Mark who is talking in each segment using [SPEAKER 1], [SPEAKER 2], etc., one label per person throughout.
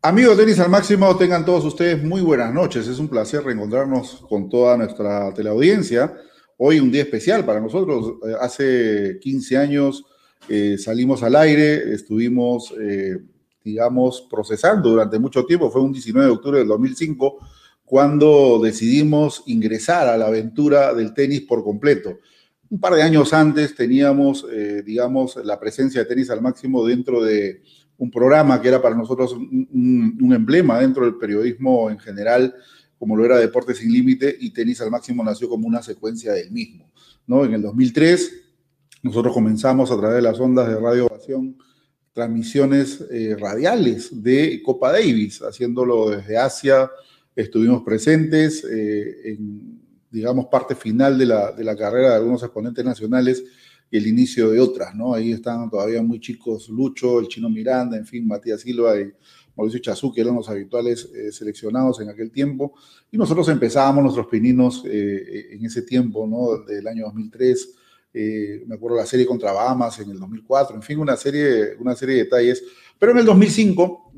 [SPEAKER 1] Amigos de Tenis al Máximo, tengan todos ustedes muy buenas noches. Es un placer reencontrarnos con toda nuestra teleaudiencia. Hoy un día especial para nosotros. Eh, hace 15 años eh, salimos al aire, estuvimos, eh, digamos, procesando durante mucho tiempo. Fue un 19 de octubre del 2005 cuando decidimos ingresar a la aventura del tenis por completo. Un par de años antes teníamos, digamos, la presencia de tenis al máximo dentro de un programa que era para nosotros un, emblema dentro del periodismo en general, como lo era Deportes sin Límite, y Tenis al Máximo nació como una secuencia del mismo. ¿no? En el 2003, nosotros comenzamos a través de las ondas de Radio transmisiones eh, radiales de Copa Davis, haciéndolo desde Asia. Estuvimos presentes eh, en, digamos, parte final de la, de la carrera de algunos exponentes nacionales y el inicio de otras, ¿no? Ahí están todavía muy chicos Lucho, el Chino Miranda, en fin, Matías Silva y Mauricio Chazú, que eran los habituales eh, seleccionados en aquel tiempo. Y nosotros empezábamos nuestros pininos eh, en ese tiempo, ¿no? Del año 2003. Eh, me acuerdo la serie contra Bahamas en el 2004, en fin, una serie, una serie de detalles. Pero en el 2005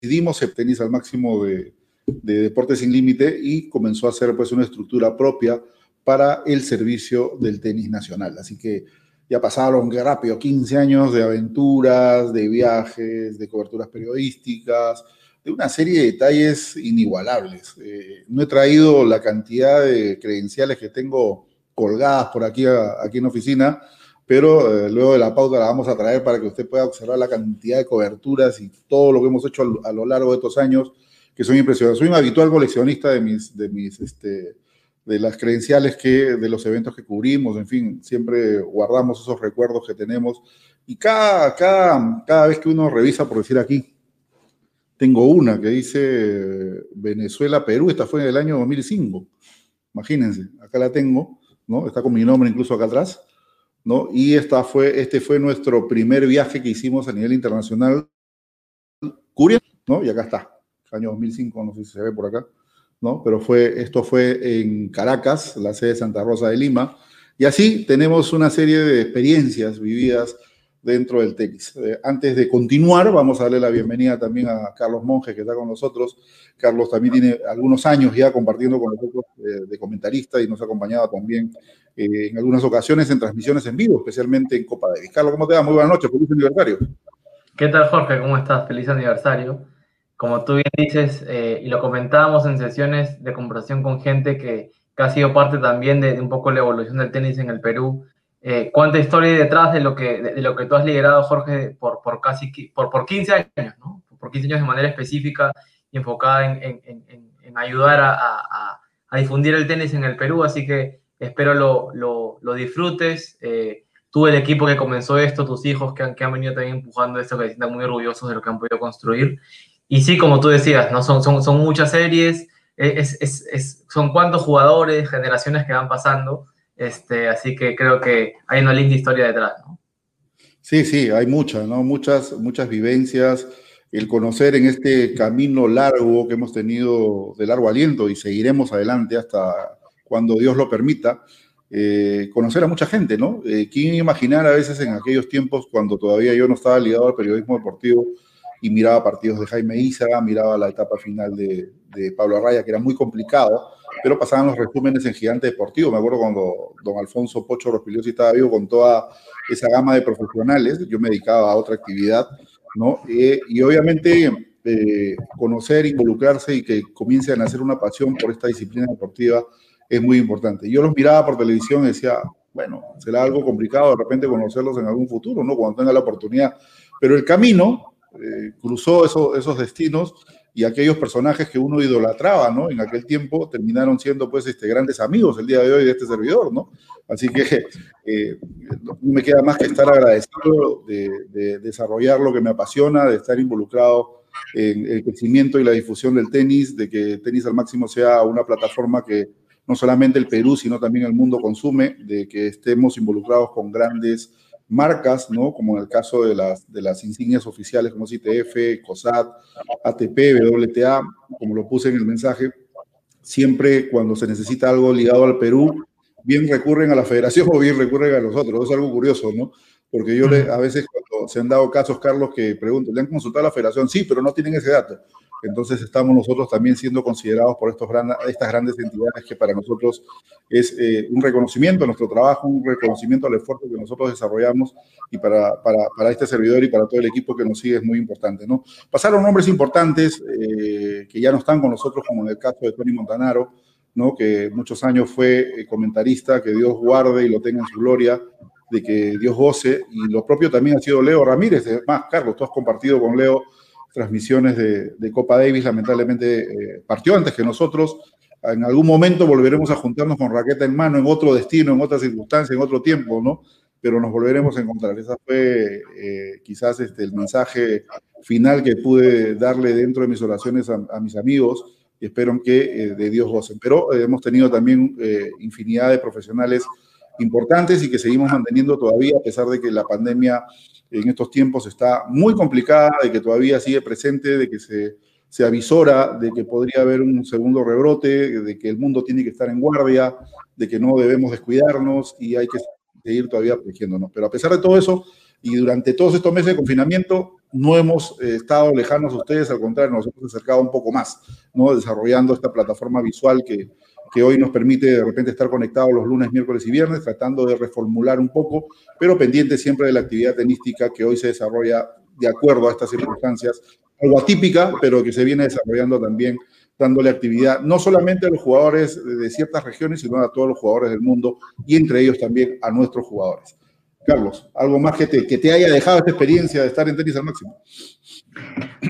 [SPEAKER 1] decidimos el tenis al máximo de, de Deportes Sin Límite y comenzó a hacer pues una estructura propia para el servicio del tenis nacional. Así que ya pasaron, rápido, 15 años de aventuras, de viajes, de coberturas periodísticas, de una serie de detalles inigualables. Eh, no he traído la cantidad de credenciales que tengo colgadas por aquí, aquí en oficina, pero eh, luego de la pauta la vamos a traer para que usted pueda observar la cantidad de coberturas y todo lo que hemos hecho a, lo largo de estos años, que son impresionantes. Soy un habitual coleccionista de mis, de mis este, de las credenciales que, de los eventos que cubrimos, en fin, siempre guardamos esos recuerdos que tenemos. Y cada, cada, cada vez que uno revisa, por decir aquí, tengo una que dice Venezuela-Perú, esta fue en el año 2005. Imagínense, acá la tengo, ¿no? Está con mi nombre incluso acá atrás, ¿no? Y esta fue, este fue nuestro primer viaje que hicimos a nivel internacional, ¿no? Y acá está, año 2005, no sé si se ve por acá. Pero fue, esto fue en Caracas, la sede de Santa Rosa de Lima, y así tenemos una serie de experiencias vividas dentro del tenis. Eh, antes de continuar, vamos a darle la bienvenida también a Carlos Monge, que está con nosotros. Carlos también tiene algunos años ya compartiendo con nosotros eh, de comentarista y nos ha acompañado también eh, en algunas ocasiones en transmisiones en vivo, especialmente en Copa Davis. Carlos, ¿cómo te va? Muy buenas noches, feliz aniversario.
[SPEAKER 2] ¿Qué tal, Jorge? ¿Cómo estás? Feliz aniversario como tú bien dices, eh, y lo comentábamos en sesiones de conversación con gente que, que ha sido parte también de, un poco la evolución del tenis en el Perú, eh, cuánta historia hay detrás de lo que, de, lo que tú has liderado, Jorge, por, por casi por, por 15 años, ¿no? Por 15 años de manera específica y enfocada en, en, en, ayudar a, a, a, difundir el tenis en el Perú, así que espero lo, lo, lo disfrutes. Eh, tú, el equipo que comenzó esto, tus hijos que han, que han venido también empujando esto, que se sientan muy orgullosos de lo que han podido construir. Y sí, como tú decías, ¿no? son, son, son muchas series, e, es, es, es, son cuántos jugadores, generaciones que van pasando, este, así que creo que hay una linda historia detrás. ¿no?
[SPEAKER 1] Sí, sí, hay muchas, ¿no? muchas, muchas vivencias, el conocer en este camino largo que hemos tenido de largo aliento y seguiremos adelante hasta cuando Dios lo permita, eh, conocer a mucha gente, ¿no? Eh, ¿Quién imaginar a veces en aquellos tiempos cuando todavía yo no estaba ligado al periodismo deportivo? Y miraba partidos de Jaime Isa, miraba la etapa final de, de Pablo Arraya, que era muy complicado, pero pasaban los resúmenes en Gigante Deportivo. Me acuerdo cuando don Alfonso Pocho Rospiliosi estaba vivo con toda esa gama de profesionales, yo me dedicaba a otra actividad, ¿no? Eh, y obviamente eh, conocer, involucrarse y que comiencen a hacer una pasión por esta disciplina deportiva es muy importante. Yo los miraba por televisión y decía, bueno, será algo complicado de repente conocerlos en algún futuro, ¿no? Cuando tenga la oportunidad. Pero el camino, eh, cruzó esos destinos y aquellos personajes que uno idolatraba, ¿no? En aquel tiempo terminaron siendo, pues, este, grandes amigos el día de hoy de este servidor, ¿no? Así que eh, no me queda más que estar agradecido de, desarrollar lo que me apasiona, de estar involucrado en el crecimiento y la difusión del tenis, de que Tenis al Máximo sea una plataforma que no solamente el Perú, sino también el mundo consume, de que estemos involucrados con grandes marcas, ¿no? Como en el caso de las, de las insignias oficiales como ITF, COSAT, ATP, WTA, como lo puse en el mensaje, siempre cuando se necesita algo ligado al Perú, bien recurren a la federación o bien recurren a nosotros. Es algo curioso, ¿no? Porque yo le, a veces cuando se han dado casos, Carlos, que pregunto, ¿le han consultado a la federación? Sí, pero no tienen ese dato. Entonces estamos nosotros también siendo considerados por estos estas grandes entidades que para nosotros es eh, un reconocimiento a nuestro trabajo, un reconocimiento al esfuerzo que nosotros desarrollamos y para, para, para este servidor y para todo el equipo que nos sigue es muy importante. ¿no? Pasaron nombres importantes eh, que ya no están con nosotros, como en el caso de Tony Montanaro, ¿no? que muchos años fue eh, comentarista, que Dios guarde y lo tenga en su gloria, de que Dios goce, y lo propio también ha sido Leo Ramírez, más, Carlos, tú has compartido con Leo transmisiones de, Copa Davis, lamentablemente eh, partió antes que nosotros. En algún momento volveremos a juntarnos con raqueta en mano, en otro destino, en otra circunstancia, en otro tiempo, ¿no? Pero nos volveremos a encontrar. Ese fue eh, quizás este, el mensaje final que pude darle dentro de mis oraciones a, mis amigos y espero que eh, de Dios gocen. Pero hemos tenido también infinidad de profesionales importantes y que seguimos manteniendo todavía, a pesar de que la pandemia en estos tiempos está muy complicada, de que todavía sigue presente, de que se, se avisora de que podría haber un segundo rebrote, de que el mundo tiene que estar en guardia, de que no debemos descuidarnos y hay que seguir todavía protegiéndonos. Pero a pesar de todo eso, y durante todos estos meses de confinamiento, no hemos eh, estado lejanos a ustedes, al contrario, nos hemos acercado un poco más, ¿no? desarrollando esta plataforma visual que, que hoy nos permite de repente estar conectados los lunes, miércoles y viernes, tratando de reformular un poco, pero pendiente siempre de la actividad tenística que hoy se desarrolla de acuerdo a estas circunstancias, algo atípica, pero que se viene desarrollando también, dándole actividad no solamente a los jugadores de ciertas regiones, sino a todos los jugadores del mundo y entre ellos también a nuestros jugadores. Carlos, algo más que te, que te haya dejado esta experiencia de estar en tenis al máximo.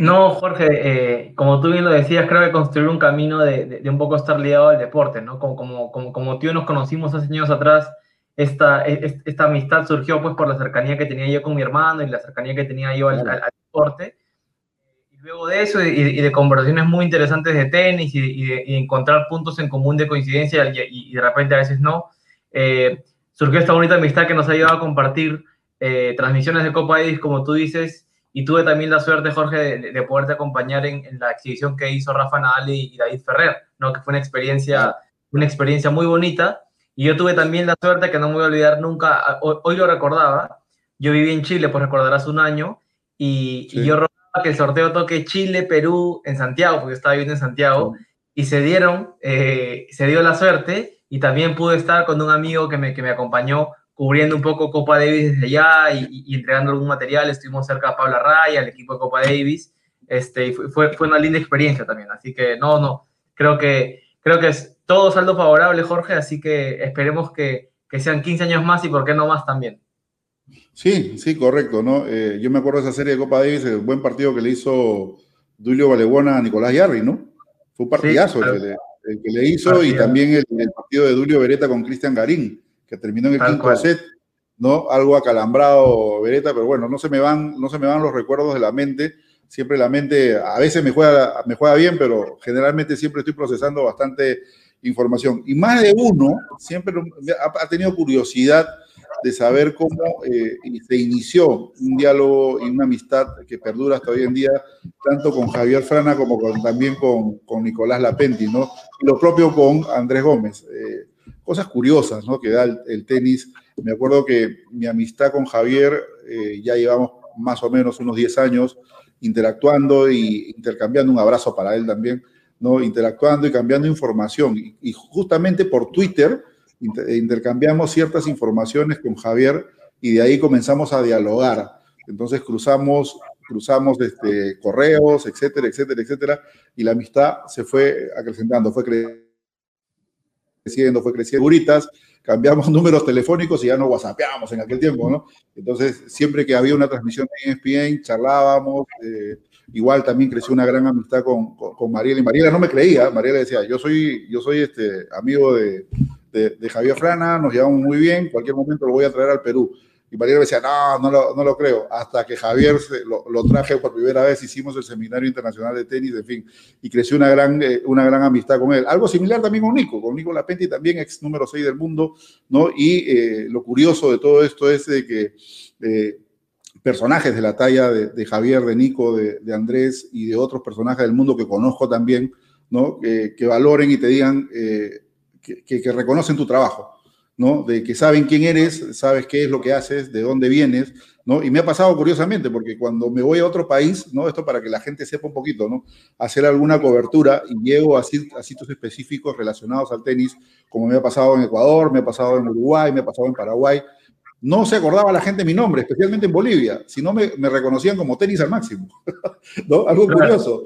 [SPEAKER 2] No, Jorge, eh, como tú bien lo decías, creo que construir un camino de, un poco estar ligado al deporte, ¿no? Como, como, como, como tú nos conocimos hace años atrás, esta, esta amistad surgió pues por la cercanía que tenía yo con mi hermano y la cercanía que tenía yo al, deporte. Y luego de eso y, de conversaciones muy interesantes de tenis y, de, encontrar puntos en común de coincidencia y, de repente a veces no, eh, surgió esta bonita amistad que nos ha llevado a compartir eh, transmisiones de Copa Davis, como tú dices, y tuve también la suerte, Jorge, de, poderte acompañar en, la exhibición que hizo Rafa Nadal y, David Ferrer, ¿no? que fue una experiencia, una experiencia muy bonita. Y yo tuve también la suerte, que no me voy a olvidar nunca, hoy, lo recordaba, yo viví en Chile, pues recordarás un año, y, yo recordaba que el sorteo toque Chile, Perú, en Santiago, porque estaba viviendo en Santiago, y se dieron, eh, se dio la suerte, y también pude estar con un amigo que me, que me acompañó cubriendo un poco Copa Davis desde allá y, entregando algún material. Estuvimos cerca de Pablo Raya, el equipo de Copa Davis. Este, y fue, fue una linda experiencia también. Así que no, no, creo que, creo que es todo saldo favorable, Jorge. Así que esperemos que, que sean 15 años más y por qué no más también.
[SPEAKER 1] Sí, sí, correcto. ¿no? Eh, yo me acuerdo de esa serie de Copa Davis, el buen partido que le hizo Julio Valegona a Nicolás Yarri, ¿no? Fue un partidazo el, que le, hizo y también el, el, partido de Julio Beretta con Cristian Garín que terminó en el quinto set, ¿no? Algo acalambrado, Beretta, pero bueno, no se me van, no se me van los recuerdos de la mente. Siempre la mente, a veces me juega, me juega bien, pero generalmente siempre estoy procesando bastante información. Y más de uno siempre ha, tenido curiosidad de saber cómo eh, se inició un diálogo y una amistad que perdura hasta hoy en día, tanto con Javier Frana como también con, Nicolás Lapenti, ¿no? Y lo propio con Andrés Gómez. Eh, cosas curiosas ¿no? que da el, tenis. Me acuerdo que mi amistad con Javier, eh, ya llevamos más o menos unos 10 años interactuando y intercambiando un abrazo para él también, ¿no? interactuando y cambiando información. Y, justamente por Twitter intercambiamos ciertas informaciones con Javier y de ahí comenzamos a dialogar. Entonces cruzamos, cruzamos este, correos, etcétera, etcétera, etcétera, y la amistad se fue acrecentando, fue creciendo fue creciendo. Cambiamos números telefónicos y ya no whatsappeábamos en aquel tiempo, ¿no? Entonces, siempre que había una transmisión de ESPN, charlábamos, eh, igual también creció una gran amistad con, con, Mariela, y Mariela no me creía, Mariela decía, yo soy, yo soy este, amigo de, de, Javier Frana, nos llevamos muy bien, cualquier momento lo voy a traer al Perú. Y Mariela me decía, no, no lo, no lo creo. Hasta que Javier lo, lo, traje por primera vez, hicimos el Seminario Internacional de Tenis, en fin, y creció una gran, eh, una gran amistad con él. Algo similar también con Nico, con Nico Lapenti, también ex número 6 del mundo, ¿no? Y eh, lo curioso de todo esto es de que eh, personajes de la talla de, Javier, de Nico, de, Andrés y de otros personajes del mundo que conozco también, ¿no? que valoren y te digan que, que, reconocen tu trabajo. ¿no? De que saben quién eres, sabes qué es lo que haces, de dónde vienes, ¿no? Y me ha pasado curiosamente, porque cuando me voy a otro país, ¿no? Esto para que la gente sepa un poquito, ¿no? Hacer alguna cobertura y llego a, a sitios específicos relacionados al tenis, como me ha pasado en Ecuador, me ha pasado en Uruguay, me ha pasado en Paraguay, no se acordaba la gente mi nombre, especialmente en Bolivia, sino me, me reconocían como tenis al máximo, ¿no? Algo curioso.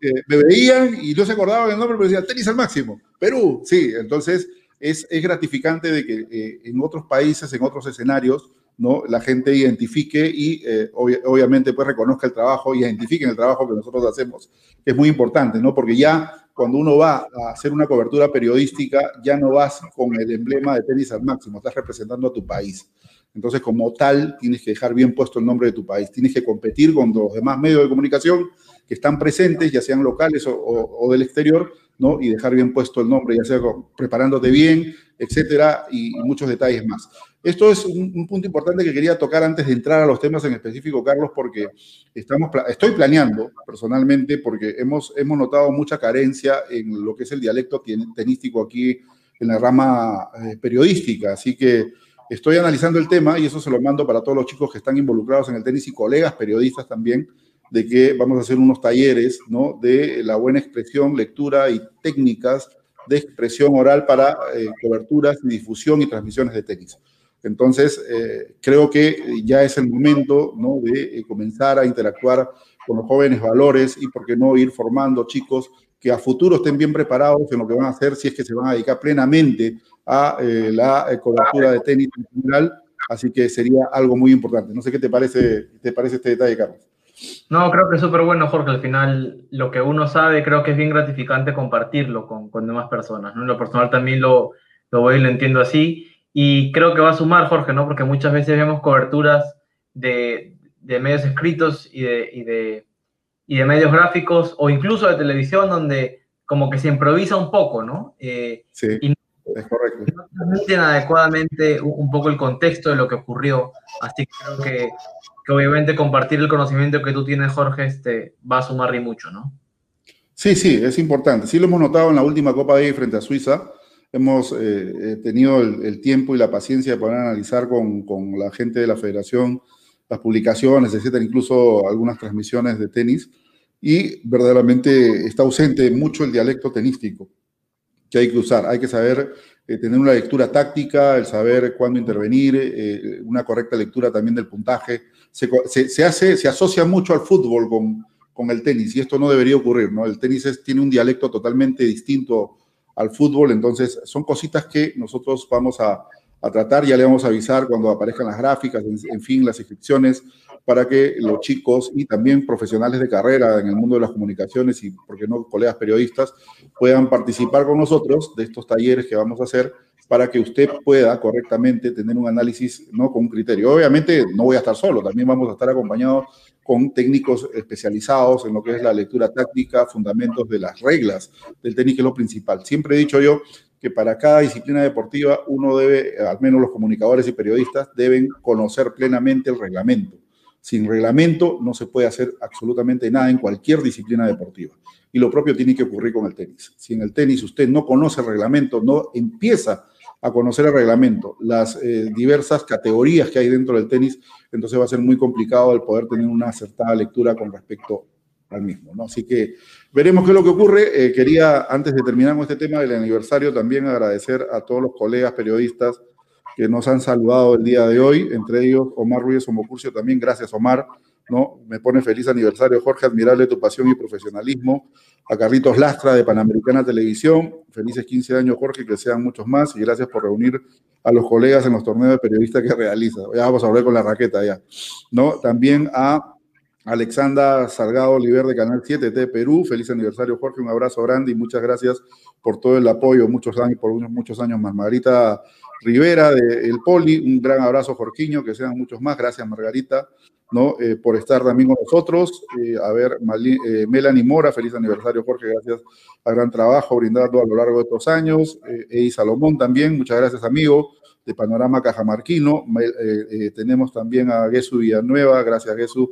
[SPEAKER 1] Eh, me veían y no se acordaban el nombre, pero decían tenis al máximo. Perú, sí, entonces es, es gratificante de que eh, en otros países, en otros escenarios, ¿no? la gente identifique y eh, obviamente pues reconozca el trabajo y identifiquen el trabajo que nosotros hacemos, es muy importante, ¿no? porque ya cuando uno va a hacer una cobertura periodística, ya no vas con el emblema de tenis al máximo, estás representando a tu país. Entonces, como tal, tienes que dejar bien puesto el nombre de tu país, tienes que competir con los demás medios de comunicación que están presentes, ya sean locales o, del exterior, ¿no? Y dejar bien puesto el nombre, ya sea preparándote bien, etcétera, y, muchos detalles más. Esto es un, punto importante que quería tocar antes de entrar a los temas en específico, Carlos, porque estamos, estoy planeando personalmente, porque hemos, hemos notado mucha carencia en lo que es el dialecto tenístico aquí en la rama eh, periodística. Así que estoy analizando el tema y eso se lo mando para todos los chicos que están involucrados en el tenis y colegas periodistas también de que vamos a hacer unos talleres ¿no? de la buena expresión, lectura y técnicas de expresión oral para eh, coberturas difusión y transmisiones de tenis. Entonces, eh, creo que ya es el momento de eh, comenzar a interactuar con los jóvenes valores y, por qué no, ir formando chicos que a futuro estén bien preparados en lo que van a hacer si es que se van a dedicar plenamente a la cobertura de tenis en general. Así que sería algo muy importante. No sé qué te parece, te parece este detalle, Carlos.
[SPEAKER 2] No, creo que es súper bueno, Jorge. Al final, lo que uno sabe, creo que es bien gratificante compartirlo con, con demás personas. ¿no? lo personal también lo, lo voy y lo entiendo así. Y creo que va a sumar, Jorge, ¿no? Porque muchas veces vemos coberturas de, de medios escritos y de, y, de, y de medios gráficos o incluso de televisión donde como que se improvisa un poco, ¿no?
[SPEAKER 1] Eh, sí, y es correcto.
[SPEAKER 2] No transmiten adecuadamente un poco el contexto de lo que ocurrió. Así que creo que obviamente compartir el conocimiento que tú tienes, Jorge, este, va a sumar y mucho, ¿no?
[SPEAKER 1] Sí, sí, es importante. Sí lo hemos notado en la última Copa de frente a Suiza. Hemos eh, tenido el, tiempo y la paciencia de poder analizar con, con, la gente de la federación las publicaciones, etcétera, incluso algunas transmisiones de tenis. Y verdaderamente está ausente mucho el dialecto tenístico que hay que usar. Hay que saber eh, tener una lectura táctica, el saber cuándo intervenir, eh, una correcta lectura también del puntaje. Se, se, hace, se asocia mucho al fútbol con, con, el tenis y esto no debería ocurrir, ¿no? El tenis tiene un dialecto totalmente distinto al fútbol, entonces son cositas que nosotros vamos a, a tratar, ya le vamos a avisar cuando aparezcan las gráficas, en, fin, las inscripciones, para que los chicos y también profesionales de carrera en el mundo de las comunicaciones y, por qué no, colegas periodistas, puedan participar con nosotros de estos talleres que vamos a hacer para que usted pueda correctamente tener un análisis no con un criterio. Obviamente no voy a estar solo, también vamos a estar acompañados con técnicos especializados en lo que es la lectura táctica, fundamentos de las reglas del tenis, que es lo principal. Siempre he dicho yo que para cada disciplina deportiva uno debe, al menos los comunicadores y periodistas, deben conocer plenamente el reglamento. Sin reglamento no se puede hacer absolutamente nada en cualquier disciplina deportiva. Y lo propio tiene que ocurrir con el tenis. Si en el tenis usted no conoce el reglamento, no empieza a conocer el reglamento, las eh, diversas categorías que hay dentro del tenis, entonces va a ser muy complicado el poder tener una acertada lectura con respecto al mismo. ¿no? Así que veremos qué es lo que ocurre. Eh, quería, antes de terminar con este tema del aniversario, también agradecer a todos los colegas periodistas que nos han saludado el día de hoy, entre ellos Omar Ruiz Omocurcio también. Gracias, Omar. ¿No? Me pone feliz aniversario, Jorge, admirable tu pasión y profesionalismo. A Carlitos Lastra de Panamericana Televisión, felices 15 años, Jorge, que sean muchos más. Y gracias por reunir a los colegas en los torneos de periodistas que realiza. Ya vamos a hablar con la raqueta ya. ¿no? También a Alexandra Salgado Oliver de Canal 7 de Perú. Feliz aniversario, Jorge. Un abrazo grande y muchas gracias por todo el apoyo, muchos años, por muchos años más. Margarita Rivera de El Poli, un gran abrazo, Jorquiño, que sean muchos más. Gracias, Margarita, ¿no? Eh, por estar también con nosotros. Eh, a ver, eh, Melanie Mora, feliz aniversario, Jorge. Gracias al gran trabajo brindado a lo largo de estos años. Ey Salomón también, muchas gracias, amigo de Panorama Cajamarquino. tenemos también a Jesús Villanueva, gracias, Jesús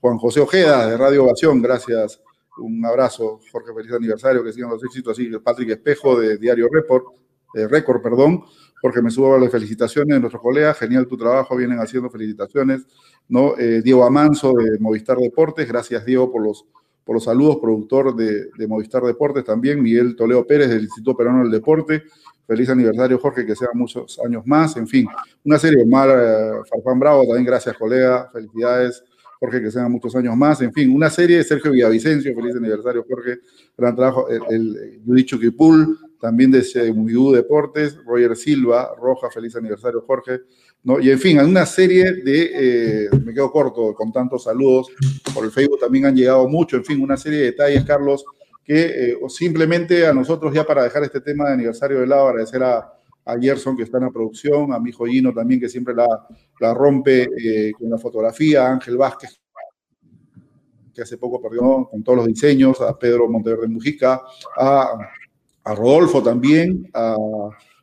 [SPEAKER 1] Juan José Ojeda, de Radio Ovación, gracias. Un abrazo, Jorge, feliz aniversario, que sigan los éxitos así. Patrick Espejo, de Diario Report, eh, Record, perdón. Jorge, me subo a las felicitaciones de nuestros colegas, genial tu trabajo, vienen haciendo felicitaciones. ¿no? Eh, Diego Amanso, de Movistar Deportes, gracias Diego por los, por los saludos, productor de, de Movistar Deportes también. Miguel Toledo Pérez, del Instituto Peruano del Deporte, Feliz aniversario, Jorge, que sean muchos años más. En fin, una serie. Omar eh, Farfán Bravo, también gracias, colega. Felicidades. Jorge, que sean muchos años más. En fin, una serie de Sergio Villavicencio, feliz aniversario, Jorge, gran trabajo. El, el Yudicho Kipul, también de Muyú Deportes, Roger Silva, Roja, feliz aniversario, Jorge. ¿no? Y en fin, una serie de, eh, me quedo corto con tantos saludos, por el Facebook también han llegado mucho, en fin, una serie de detalles, Carlos, que eh, simplemente a nosotros ya para dejar este tema de aniversario de lado, agradecer a a Gerson que está en la producción, a mi Gino también que siempre la, la rompe eh, con la fotografía, a Ángel Vázquez que hace poco perdió con todos los diseños, a Pedro Monteverde Mujica, a, a Rodolfo también, a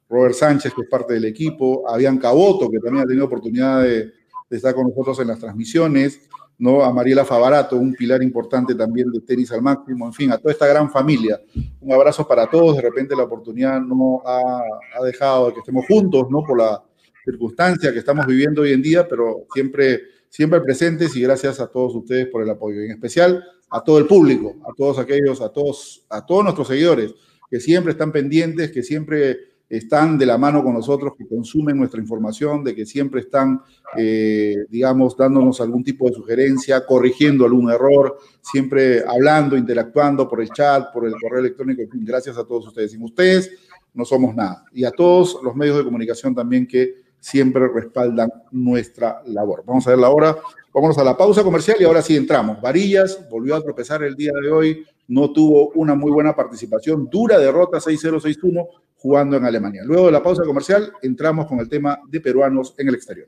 [SPEAKER 1] Robert Sánchez, que es parte del equipo, a Bianca Boto, que también ha tenido oportunidad de, estar con nosotros en las transmisiones, ¿no? a Mariela Favarato, un pilar importante también de tenis al máximo, en fin, a toda esta gran familia. Un abrazo para todos, de repente la oportunidad no ha, ha dejado de que estemos juntos, ¿no? Por la circunstancia que estamos viviendo hoy en día, pero siempre, siempre presentes y gracias a todos ustedes por el apoyo, en especial a todo el público, a todos aquellos, a todos, a todos nuestros seguidores que siempre están pendientes, que siempre están de la mano con nosotros, que consumen nuestra información, de que siempre están, eh, digamos, dándonos algún tipo de sugerencia, corrigiendo algún error, siempre hablando, interactuando por el chat, por el correo electrónico. Gracias a todos ustedes. Sin ustedes no somos nada. Y a todos los medios de comunicación también que siempre respaldan nuestra labor. Vamos a ver la hora. Vámonos a la pausa comercial y ahora sí entramos. Varillas volvió a tropezar el día de hoy, no tuvo una muy buena participación, dura derrota 6-0-6-1 jugando en Alemania. Luego de la pausa comercial, entramos con el tema de peruanos en el exterior.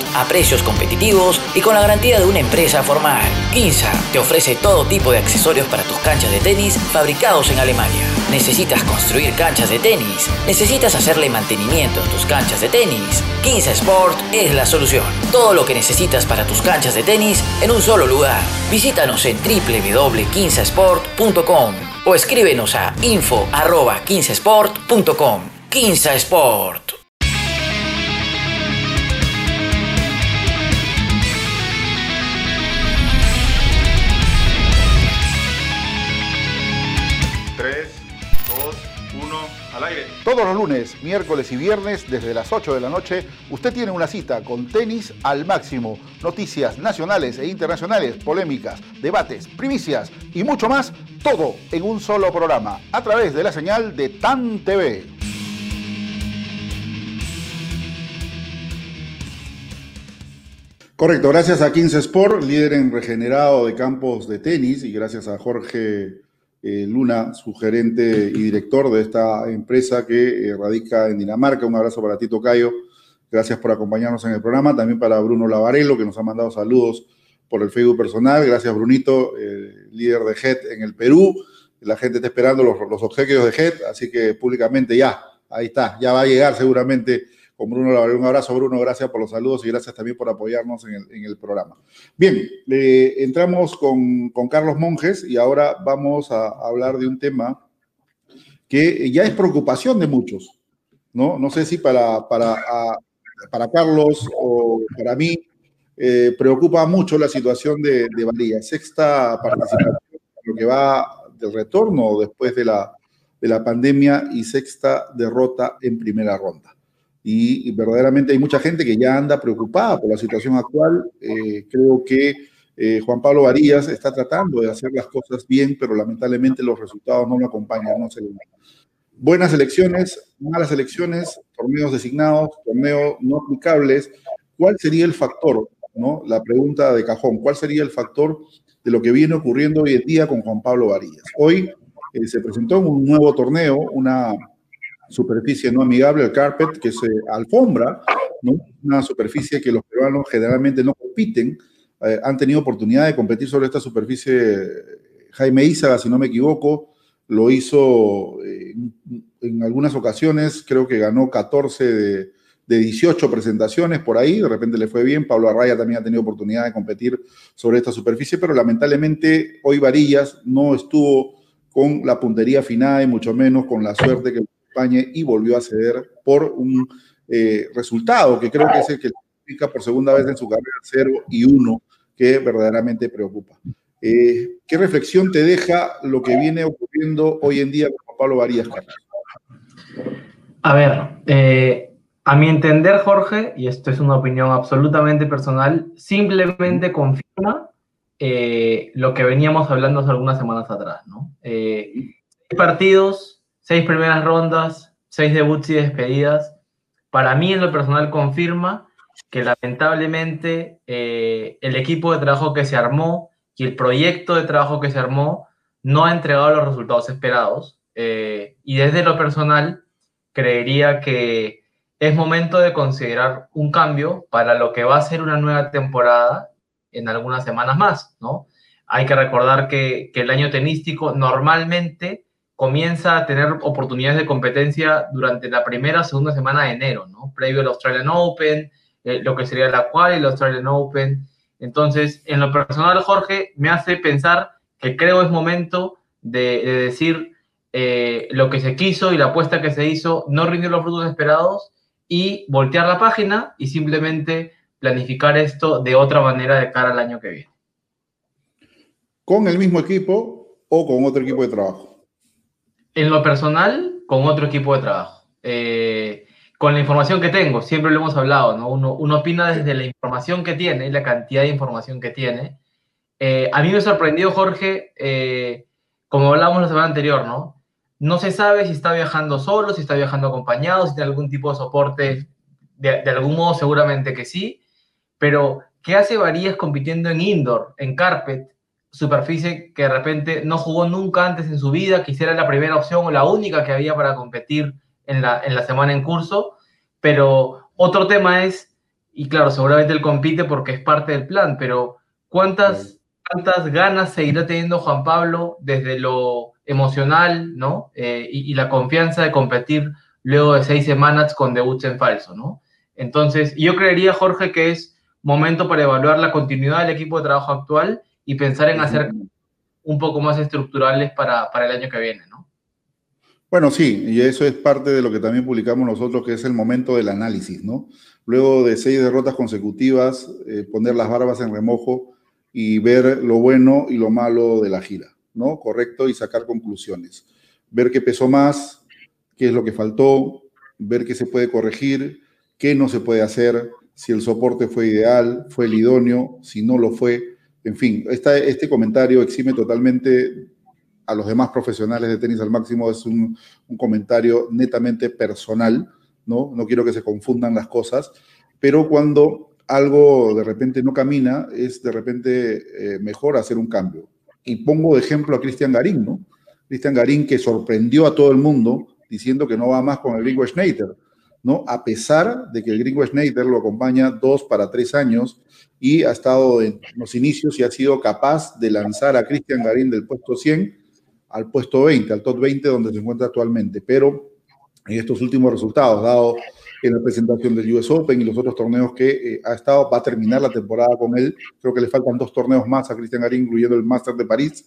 [SPEAKER 3] a precios competitivos y con la garantía de una empresa formal. Kinsa te ofrece todo tipo de accesorios para tus canchas de tenis fabricados en Alemania. ¿Necesitas construir canchas de tenis? ¿Necesitas hacerle mantenimiento en tus canchas de tenis? Kinsa Sport es la solución. Todo lo que necesitas para tus canchas de tenis en un solo lugar. Visítanos en www.kinsasport.com o escríbenos a info.15sport.com. Kinsa Sport.
[SPEAKER 1] Todos los lunes, miércoles y viernes, desde las 8 de la noche, usted tiene una cita con tenis al máximo. Noticias nacionales e internacionales, polémicas, debates, primicias y mucho más, todo en un solo programa, a través de la señal de TAN TV. Correcto, gracias a 15 Sport, líder en regenerado de campos de tenis, y gracias a Jorge eh, Luna, su gerente y director de esta empresa que eh, radica en Dinamarca. Un abrazo para Tito Cayo. Gracias por acompañarnos en el programa. También para Bruno Lavarello, que nos ha mandado saludos por el Facebook personal. Gracias, Brunito, eh, líder de JET en el Perú. La gente está esperando los, los obsequios de JET, así que públicamente ya, ahí está, ya va a llegar seguramente con Bruno Un abrazo, Bruno, gracias por los saludos y gracias también por apoyarnos en el, programa. Bien, entramos con, Carlos Monjes y ahora vamos a hablar de un tema que ya es preocupación de muchos, ¿no? No sé si para, para, para Carlos o para mí eh, preocupa mucho la situación de, de Sexta participación, lo que va del retorno después de la, de la pandemia y sexta derrota en primera ronda y, verdaderamente hay mucha gente que ya anda preocupada por la situación actual. Eh, creo que Eh, Juan Pablo Varillas está tratando de hacer las cosas bien, pero lamentablemente los resultados no lo acompañan, no se le Buenas elecciones, malas elecciones, torneos designados, torneos no aplicables. ¿Cuál sería el factor? ¿no? La pregunta de cajón, ¿cuál sería el factor de lo que viene ocurriendo hoy en día con Juan Pablo Varillas? Hoy eh, se presentó un nuevo torneo, una superficie no amigable, el carpet, que se alfombra, ¿no? una superficie que los peruanos generalmente no compiten, eh, han tenido oportunidad de competir sobre esta superficie Jaime Izaga, si no me equivoco, lo hizo eh, en, algunas ocasiones, creo que ganó 14 de, 18 presentaciones por ahí, de repente le fue bien, Pablo Arraya también ha tenido oportunidad de competir sobre esta superficie, pero lamentablemente hoy Varillas no estuvo con la puntería final y mucho menos con la suerte que España y volvió a ceder por un eh, resultado que creo que es el que significa por segunda vez en su carrera 0 y 1, que verdaderamente preocupa. Eh, ¿Qué reflexión te deja lo que viene ocurriendo hoy en día con Pablo Varías
[SPEAKER 2] A ver, eh, a mi entender, Jorge, y esto es una opinión absolutamente personal, simplemente confirma lo que veníamos hablando algunas semanas atrás, ¿no? partidos, seis primeras rondas, seis debuts y despedidas. Para mí, en lo personal, confirma que lamentablemente el equipo de trabajo que se armó y el proyecto de trabajo que se armó no ha entregado los resultados esperados. Eh, y desde lo personal, creería que es momento de considerar un cambio para lo que va a ser una nueva temporada en algunas semanas más, ¿no? Hay que recordar que el año tenístico normalmente comienza a tener oportunidades de competencia durante la primera o segunda semana de enero, ¿no? Previo al Australian Open, eh, lo que sería la cual el Australian Open, entonces, en lo personal, Jorge, me hace pensar que creo es momento de, decir eh, lo que se quiso y la apuesta que se hizo no rindió los frutos esperados y voltear la página y simplemente planificar esto de otra manera de cara al año que viene.
[SPEAKER 1] ¿Con el mismo equipo o con otro equipo de trabajo?
[SPEAKER 2] En lo personal, con otro equipo de trabajo. Eh, con la información que tengo, siempre lo hemos hablado, ¿no? Uno, uno opina desde la información que tiene, la cantidad de información que tiene. Eh, a mí me sorprendió, Jorge, eh, como hablábamos la semana anterior, ¿no? No se sabe si está viajando solo, si está viajando acompañado, si tiene algún tipo de soporte, de, de algún modo seguramente que sí, pero ¿qué hace Varías compitiendo en indoor, en carpet, superficie que de repente no jugó nunca antes en su vida, quisiera la primera opción o la única que había para competir en la, en la semana en curso, pero otro tema es, y claro, seguramente él compite porque es parte del plan, pero ¿cuántas, cuántas ganas seguirá teniendo Juan Pablo desde lo emocional, ¿no? Eh, y, la confianza de competir luego de seis semanas con debuts en falso, ¿no? Entonces, yo creería, Jorge, que es momento para evaluar la continuidad del equipo de trabajo actual y pensar en hacer un poco más estructurales para, para el año que viene, ¿no?
[SPEAKER 1] Bueno, sí, y eso es parte de lo que también publicamos nosotros, que es el momento del análisis, ¿no? Luego de seis derrotas consecutivas, eh, poner las barbas en remojo y ver lo bueno y lo malo de la gira, ¿no? Correcto, y sacar conclusiones. Ver qué pesó más, qué es lo que faltó, ver qué se puede corregir, qué no se puede hacer, si el soporte fue ideal, fue el idóneo, si no lo fue. En fin, este comentario exime totalmente a los demás profesionales de tenis al máximo es un, comentario netamente personal, ¿no? No quiero que se confundan las cosas, pero cuando algo de repente no camina, es de repente eh, mejor hacer un cambio. Y pongo de ejemplo a Cristian Garín, ¿no? Cristian Garín que sorprendió a todo el mundo diciendo que no va más con el gringo Schneider, ¿no? A pesar de que el gringo Schneider lo acompaña dos para tres años y ha estado en los inicios y ha sido capaz de lanzar a Cristian Garín del puesto 100 al puesto 20, al top 20 donde se encuentra actualmente. Pero en estos últimos resultados, dado en la presentación del US Open y los otros torneos que eh, ha estado, va a terminar la temporada con él. Creo que le faltan dos torneos más a Cristian Garín, incluyendo el Master de París,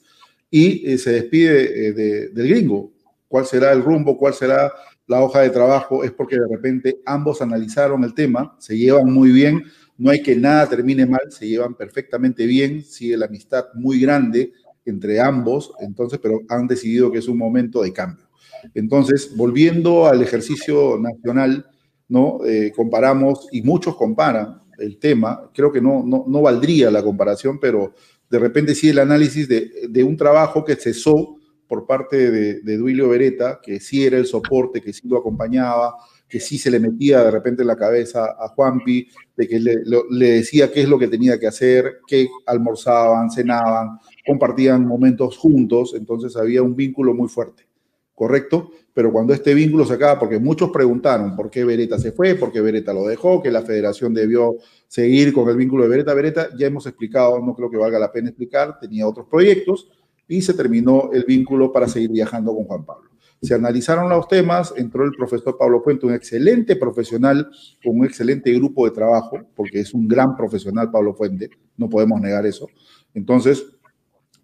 [SPEAKER 1] y eh, se despide eh, del gringo. ¿Cuál será el rumbo? ¿Cuál será la hoja de trabajo? Es porque de repente ambos analizaron el tema, se llevan muy bien, no hay que nada termine mal, se llevan perfectamente bien, sigue la amistad muy grande entre ambos, entonces, pero han decidido que es un momento de cambio. Entonces, volviendo al ejercicio nacional, ¿no? Eh, comparamos, y muchos comparan, el tema, creo que no, no, valdría la comparación, pero de repente sí el análisis de, un trabajo que cesó por parte de, Duilio Beretta, que sí era el soporte, que sí lo acompañaba, que sí se le metía de repente en la cabeza a Juanpi, de que le, le, decía qué es lo que tenía que hacer, que almorzaban, cenaban, compartían momentos juntos, entonces había un vínculo muy fuerte, ¿correcto? Pero cuando este vínculo se acaba, porque muchos preguntaron por qué Beretta se fue, por qué Beretta lo dejó, que la federación debió seguir con el vínculo de Beretta. Beretta ya hemos explicado, no creo que valga la pena explicar, tenía otros proyectos y se terminó el vínculo para seguir viajando con Juan Pablo. Se analizaron los temas, entró el profesor Pablo Puente, un excelente profesional, con un excelente grupo de trabajo, porque es un gran profesional Pablo Fuente, no podemos negar eso. Entonces,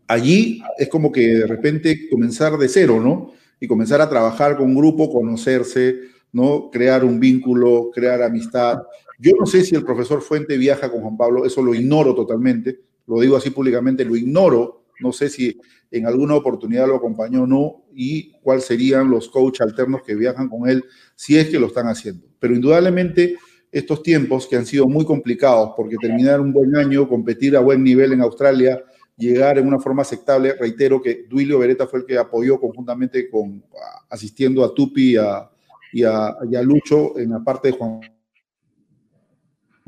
[SPEAKER 1] allí es como que de repente comenzar de cero, ¿no? Y comenzar a trabajar con un grupo, conocerse, ¿no? Crear un vínculo, crear amistad. Yo no sé si el profesor Fuente viaja con Juan Pablo, eso lo ignoro totalmente, lo digo así públicamente, lo ignoro, no sé si en alguna oportunidad lo acompañó o no y cuáles serían los coach alternos que viajan con él si es que lo están haciendo. Pero indudablemente estos tiempos que han sido muy complicados porque terminar un buen año, competir a buen nivel en Australia, llegar en una forma aceptable. Reitero que Duilio Beretta fue el que apoyó conjuntamente con asistiendo a Tupi y a, Lucho en la parte de Juan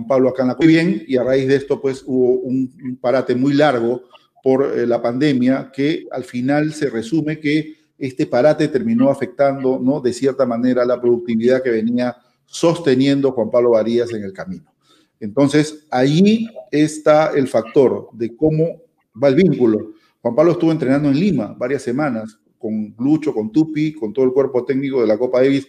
[SPEAKER 1] Pablo acá en la Muy bien, y a raíz de esto pues hubo un, parate muy largo por eh, la pandemia que al final se resume que este parate terminó afectando, ¿no? De cierta manera la productividad que venía sosteniendo Juan Pablo Varías en el camino. Entonces, ahí está el factor de cómo va el vínculo. Juan Pablo estuvo entrenando en Lima varias semanas con Lucho, con Tupi, con todo el cuerpo técnico de la Copa Davis,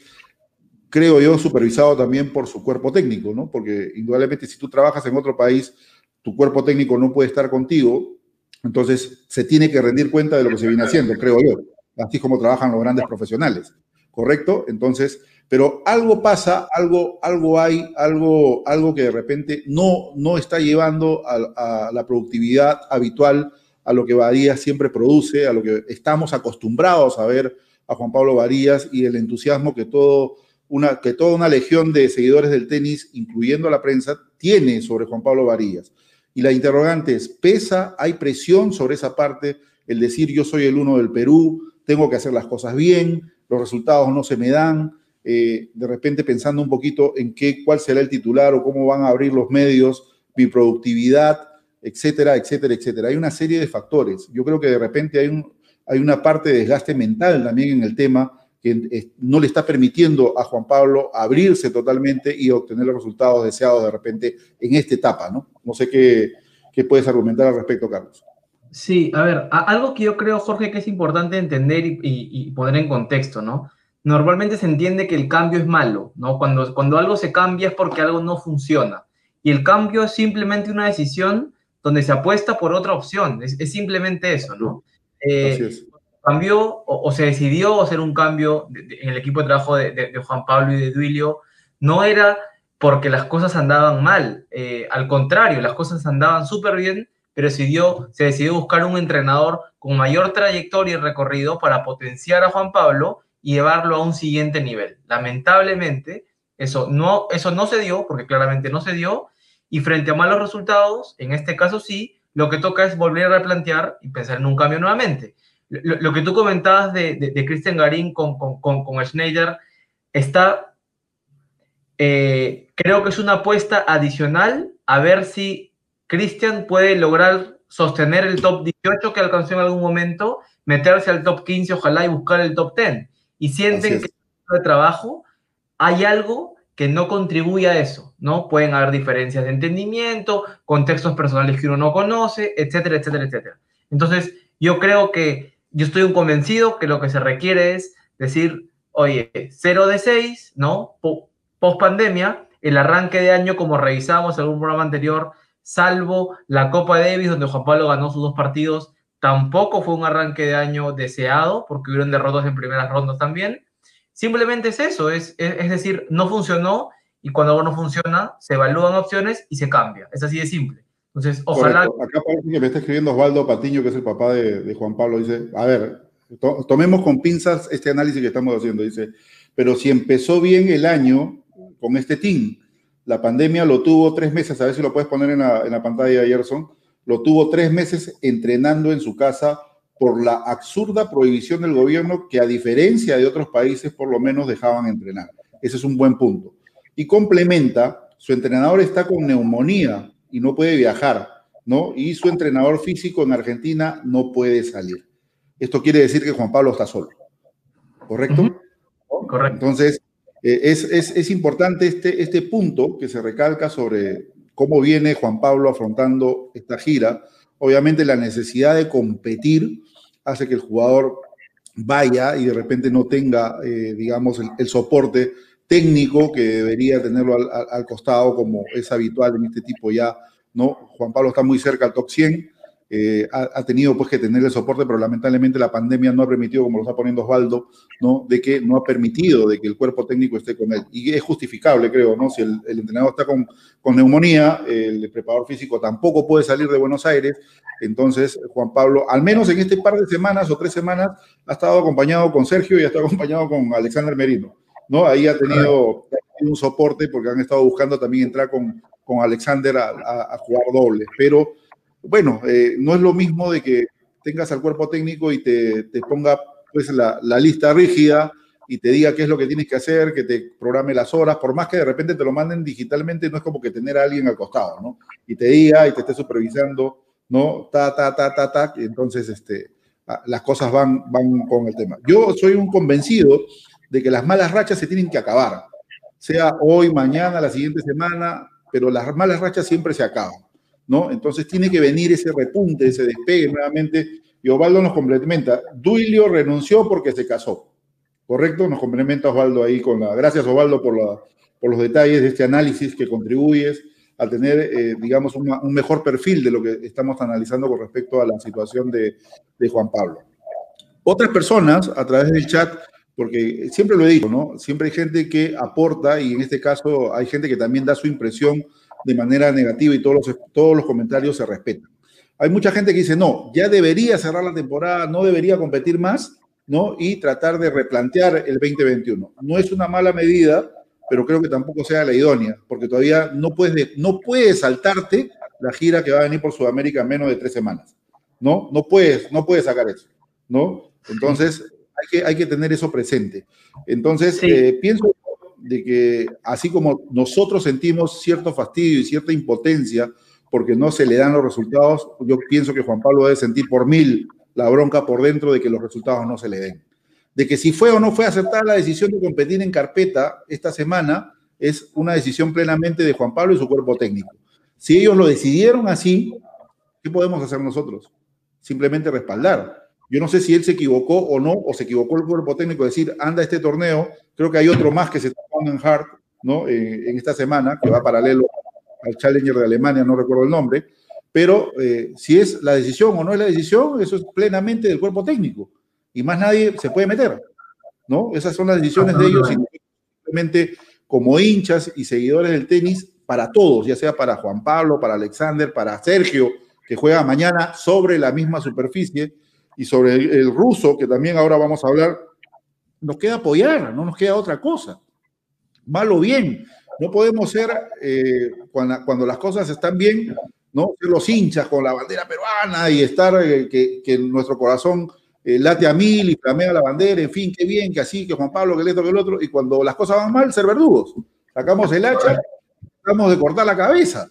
[SPEAKER 1] creo yo, supervisado también por su cuerpo técnico, ¿no? Porque indudablemente si tú trabajas en otro país, tu cuerpo técnico no puede estar contigo, entonces se tiene que rendir cuenta de lo que se viene haciendo, creo yo, así como trabajan los grandes profesionales, ¿correcto? Entonces, pero algo pasa, algo, algo hay, algo, algo que de repente no, no está llevando a, la productividad habitual, a lo que Varías siempre produce, a lo que estamos acostumbrados a ver a Juan Pablo Varías y el entusiasmo que, todo una, que toda una legión de seguidores del tenis, incluyendo la prensa, tiene sobre Juan Pablo Varías. Y la interrogante es, ¿pesa? ¿Hay presión sobre esa parte? El decir yo soy el uno del Perú, tengo que hacer las cosas bien, los resultados no se me dan, eh, de repente pensando un poquito en qué, cuál será el titular o cómo van a abrir los medios, mi productividad, etcétera, etcétera, etcétera. Hay una serie de factores. Yo creo que de repente hay, un, hay una parte de desgaste mental también en el tema que no le está permitiendo a Juan Pablo abrirse totalmente y obtener los resultados deseados de repente en esta etapa, ¿no? No sé qué, qué puedes argumentar al respecto, Carlos.
[SPEAKER 2] Sí, a ver, algo que yo creo, Jorge, que es importante entender y, y poner en contexto, ¿no? normalmente se entiende que el cambio es malo, ¿no? Cuando, cuando algo se cambia es porque algo no funciona. Y el cambio es simplemente una decisión donde se apuesta por otra opción. Es, simplemente eso, ¿no? Eh, cambió o, se decidió hacer un cambio en el equipo de trabajo de, Juan Pablo y de Duilio. No era porque las cosas andaban mal. Eh, al contrario, las cosas andaban súper bien, pero decidió, se decidió buscar un entrenador con mayor trayectoria y recorrido para potenciar a Juan Pablo y llevarlo a un siguiente nivel. Lamentablemente, eso no, eso no se dio, porque claramente no se dio, y frente a malos resultados, en este caso sí, lo que toca es volver a replantear y pensar en un cambio nuevamente. Lo, que tú comentabas de, de, Christian Garín con, con, con, Schneider está, eh, creo que es una apuesta adicional a ver si Christian puede lograr sostener el top 18 que alcanzó en algún momento, meterse al top 15 ojalá y buscar el top 10 y sienten que en el trabajo hay algo que no contribuye a eso, ¿no? Pueden haber diferencias de entendimiento, contextos personales que uno no conoce, etcétera, etcétera, etcétera. Entonces, yo creo que yo estoy un convencido que lo que se requiere es decir, oye, 0 de 6, ¿no? Post pandemia, el arranque de año, como revisamos en algún programa anterior, salvo la Copa Davis, donde Juan Pablo ganó sus dos partidos, Tampoco fue un arranque de año deseado, porque hubieron derrotas en primeras rondas también. Simplemente es eso, es, es, decir, no funcionó y cuando algo no funciona, se evalúan opciones y se cambia. Es así de simple. Entonces, ojalá...
[SPEAKER 1] Acá parece que me está escribiendo Osvaldo Patiño, que es el papá de, de Juan Pablo. Dice, a ver, tomemos con pinzas este análisis que estamos haciendo. Dice, pero si empezó bien el año con este team, La pandemia lo tuvo tres meses, a ver si lo puedes poner en la, en la pantalla, Gerson. Lo tuvo tres meses entrenando en su casa por la absurda prohibición del gobierno que a diferencia de otros países por lo menos dejaban entrenar. Ese es un buen punto. Y complementa, su entrenador está con neumonía y no puede viajar, ¿no? Y su entrenador físico en Argentina no puede salir. Esto quiere decir que Juan Pablo está solo. ¿Correcto?
[SPEAKER 2] Correcto.
[SPEAKER 1] Entonces, eh, es, es, es, importante este, este punto que se recalca sobre cómo viene Juan Pablo afrontando esta gira. Obviamente la necesidad de competir hace que el jugador vaya y de repente no tenga, eh, digamos, el, el, soporte técnico que debería tenerlo al, al, costado, como es habitual en este tipo ya, ¿no? Juan Pablo está muy cerca al top 100, eh, ha, ha, tenido pues que tener el soporte, pero lamentablemente la pandemia no ha permitido, como lo está poniendo Osvaldo, ¿no? De que no ha permitido de que el cuerpo técnico esté con él. Y es justificable, creo, ¿no? Si el, el entrenador está con, con neumonía, el preparador físico tampoco puede salir de Buenos Aires, entonces Juan Pablo, al menos en este par de semanas o tres semanas, ha estado acompañado con Sergio y ha estado acompañado con Alexander Merino, ¿no? Ahí ha tenido un soporte porque han estado buscando también entrar con, con Alexander a, a, a jugar doble, pero bueno, eh, no es lo mismo de que tengas al cuerpo técnico y te, te ponga pues la, la, lista rígida y te diga qué es lo que tienes que hacer, que te programe las horas, por más que de repente te lo manden digitalmente, no es como que tener a alguien al costado, ¿no? Y te diga y te esté supervisando, ¿no? Ta, ta, ta, ta, ta, entonces este, las cosas van, van con el tema. Yo soy un convencido de que las malas rachas se tienen que acabar, sea hoy, mañana, la siguiente semana, pero las malas rachas siempre se acaban. ¿no? Entonces tiene que venir ese repunte, ese despegue nuevamente. Y Osvaldo nos complementa. Duilio renunció porque se casó. ¿Correcto? Nos complementa Osvaldo ahí con la... Gracias Osvaldo por, la, por los detalles de este análisis que contribuyes a tener, eh, digamos, un mejor perfil de lo que estamos analizando con respecto a la situación de, de Juan Pablo. Otras personas, a través del chat, porque siempre lo he dicho, ¿no? Siempre hay gente que aporta y en este caso hay gente que también da su impresión de manera negativa y todos los, todos los comentarios se respetan. Hay mucha gente que dice, no, ya debería cerrar la temporada, no debería competir más, ¿no? Y tratar de replantear el 2021. No es una mala medida, pero creo que tampoco sea la idónea, porque todavía no puedes, no puedes saltarte la gira que va a venir por Sudamérica en menos de tres semanas, ¿no? No puedes, no puedes sacar eso, ¿no? Entonces, hay que, hay que tener eso presente. Entonces, sí. eh, pienso de que así como nosotros sentimos cierto fastidio y cierta impotencia porque no se le dan los resultados, yo pienso que Juan Pablo debe sentir por mil la bronca por dentro de que los resultados no se le den. De que si fue o no fue aceptada la decisión de competir en carpeta esta semana, es una decisión plenamente de Juan Pablo y su cuerpo técnico. Si ellos lo decidieron así, ¿qué podemos hacer nosotros? Simplemente respaldar. Yo no sé si él se equivocó o no, o se equivocó el cuerpo técnico de decir, anda este torneo, creo que hay otro más que se está jugando en Hart, ¿no? Eh, en esta semana, que va paralelo al Challenger de Alemania, no recuerdo el nombre, pero eh, si es la decisión o no es la decisión, eso es plenamente del cuerpo técnico, y más nadie se puede meter, ¿no? Esas son las decisiones de ellos, simplemente como hinchas y seguidores del tenis, para todos, ya sea para Juan Pablo, para Alexander, para Sergio, que juega mañana sobre la misma superficie, y sobre el, el, ruso, que también ahora vamos a hablar, nos queda apoyar, no nos queda otra cosa. Mal o bien, no podemos ser, eh, cuando, cuando, las cosas están bien, ¿no? Ser los hinchas con la bandera peruana y estar, eh, que, que, nuestro corazón eh, late a mil y flamea la bandera, en fin, qué bien, que así, que Juan Pablo, que esto, que el otro, y cuando las cosas van mal, ser verdugos. Sacamos el hacha, tratamos de cortar la cabeza.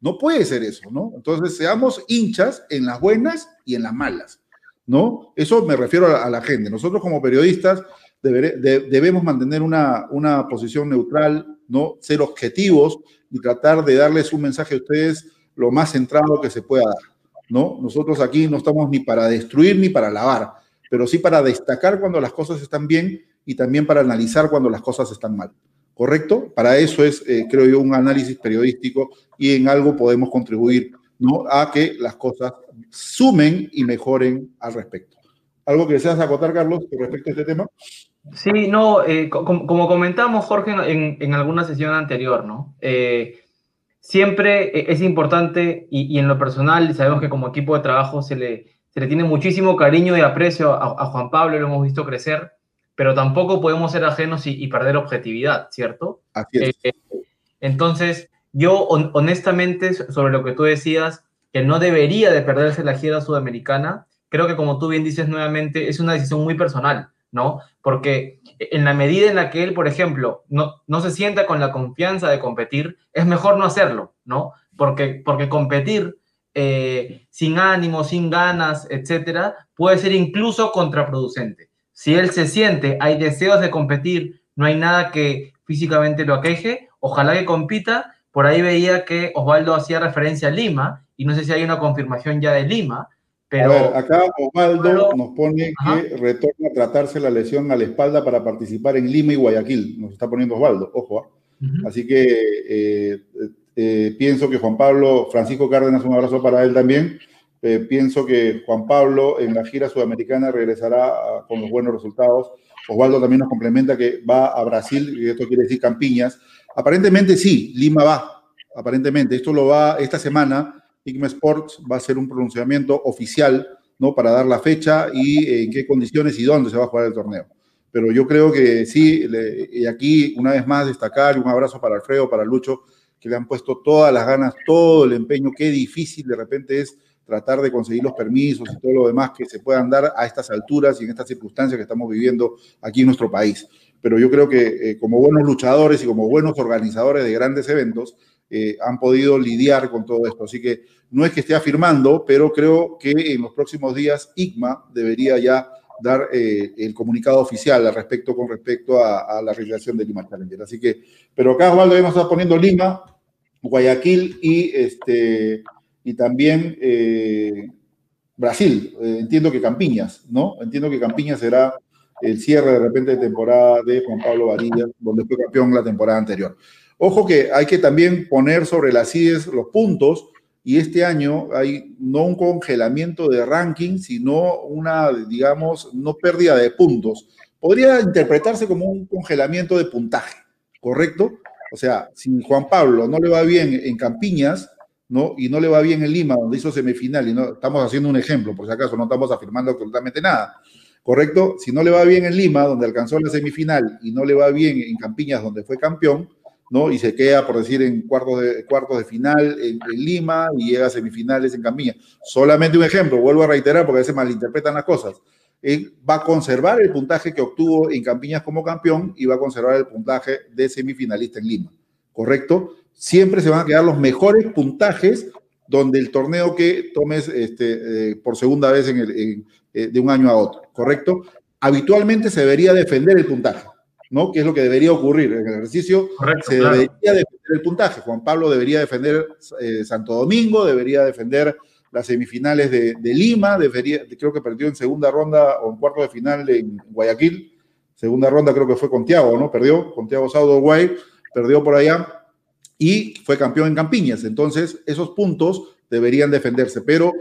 [SPEAKER 1] No puede ser eso, ¿no? Entonces, seamos hinchas en las buenas y en las malas. ¿No? Eso me refiero a, la gente. Nosotros como periodistas debemos mantener una, una, posición neutral, ¿no? Ser objetivos y tratar de darles un mensaje a ustedes lo más centrado que se pueda dar, ¿no? Nosotros aquí no estamos ni para destruir ni para lavar, pero sí para destacar cuando las cosas están bien y también para analizar cuando las cosas están mal. ¿Correcto? Para eso es, eh, creo yo, un análisis periodístico y en algo podemos contribuir ¿no? a que las cosas sumen y mejoren al respecto. ¿Algo que deseas acotar, Carlos, con respecto a este tema?
[SPEAKER 2] Sí, no, eh, como, como, comentamos, Jorge, en, en, alguna sesión anterior, ¿no? Eh, siempre es importante y, y, en lo personal sabemos que como equipo de trabajo se le, se le tiene muchísimo cariño y aprecio a, a, Juan Pablo, lo hemos visto crecer, pero tampoco podemos ser ajenos y, y perder objetividad, ¿cierto?
[SPEAKER 1] Así es.
[SPEAKER 2] Eh, Entonces, yo honestamente, sobre lo que tú decías, que no debería de perderse la gira sudamericana, creo que como tú bien dices nuevamente, es una decisión muy personal, ¿no? Porque en la medida en la que él, por ejemplo, no, no se sienta con la confianza de competir, es mejor no hacerlo, ¿no? Porque, porque competir eh, sin ánimo, sin ganas, etcétera, puede ser incluso contraproducente. Si él se siente, hay deseos de competir, no hay nada que físicamente lo aqueje, ojalá que compita. Por ahí veía que Osvaldo hacía referencia a Lima, y no sé si hay una confirmación ya de Lima, pero... A ver,
[SPEAKER 1] acá Osvaldo nos pone que retorna a tratarse la lesión a la espalda para participar en Lima y Guayaquil. Nos está poniendo Osvaldo, ojo. ¿ah? Así que eh, eh, pienso que Juan Pablo, Francisco Cárdenas, un abrazo para él también. Eh, pienso que Juan Pablo en la gira sudamericana regresará con los buenos resultados. Osvaldo también nos complementa que va a Brasil, y esto quiere decir Campiñas. Aparentemente sí, Lima va, aparentemente. Esto lo va esta semana. Igme Sports va a hacer un pronunciamiento oficial ¿no? para dar la fecha y en qué condiciones y dónde se va a jugar el torneo. Pero yo creo que sí, y aquí una vez más destacar un abrazo para Alfredo, para Lucho, que le han puesto todas las ganas, todo el empeño. Qué difícil de repente es tratar de conseguir los permisos y todo lo demás que se puedan dar a estas alturas y en estas circunstancias que estamos viviendo aquí en nuestro país. Pero yo creo que eh, como buenos luchadores y como buenos organizadores de grandes eventos, eh, han podido lidiar con todo esto. Así que no es que esté afirmando, pero creo que en los próximos días ICMA debería ya dar eh, el comunicado oficial al respecto con respecto a, la realización de Lima Challenger. Así que, pero acá Osvaldo nos está poniendo Lima, Guayaquil y, este, y también Brasil. Entiendo que Campiñas, ¿no? Entiendo que Campiñas será el cierre de repente de temporada de Juan Pablo Varillas, donde fue campeón la temporada anterior. Ojo que hay que también poner sobre las CIDES los puntos y este año hay no un congelamiento de ranking, sino una, digamos, no pérdida de puntos. Podría interpretarse como un congelamiento de puntaje, ¿correcto? O sea, si Juan Pablo no le va bien en Campiñas, ¿no? Y no le va bien en Lima, donde hizo semifinal, y no estamos haciendo un ejemplo, por si acaso no estamos afirmando absolutamente nada. ¿Correcto? Si no le va bien en Lima, donde alcanzó la semifinal, y no le va bien en Campiñas, donde fue campeón, ¿no? Y se queda, por decir, en cuartos de, cuartos de final en, Lima y llega a semifinales en Campiñas. Solamente un ejemplo, vuelvo a reiterar porque a veces malinterpretan las cosas va a conservar el puntaje que obtuvo en Campiñas como campeón y va a conservar el puntaje de semifinalista en Lima. ¿Correcto? Siempre se van a quedar los mejores puntajes donde el torneo que tomes este, eh, por segunda vez en eh, de un año a otro. ¿Correcto? Habitualmente se debería defender el puntaje. ¿no? Que es lo que debería ocurrir en el ejercicio. se debería defender el puntaje. Juan Pablo debería defender eh, Santo Domingo, debería defender las semifinales de, Lima, creo que perdió en segunda ronda o en cuarto de final en Guayaquil, segunda ronda creo que fue con Tiago, ¿no? Perdió con Tiago Saudo Guay, perdió por allá y fue campeón en Campiñas. Entonces, esos puntos deberían defenderse, pero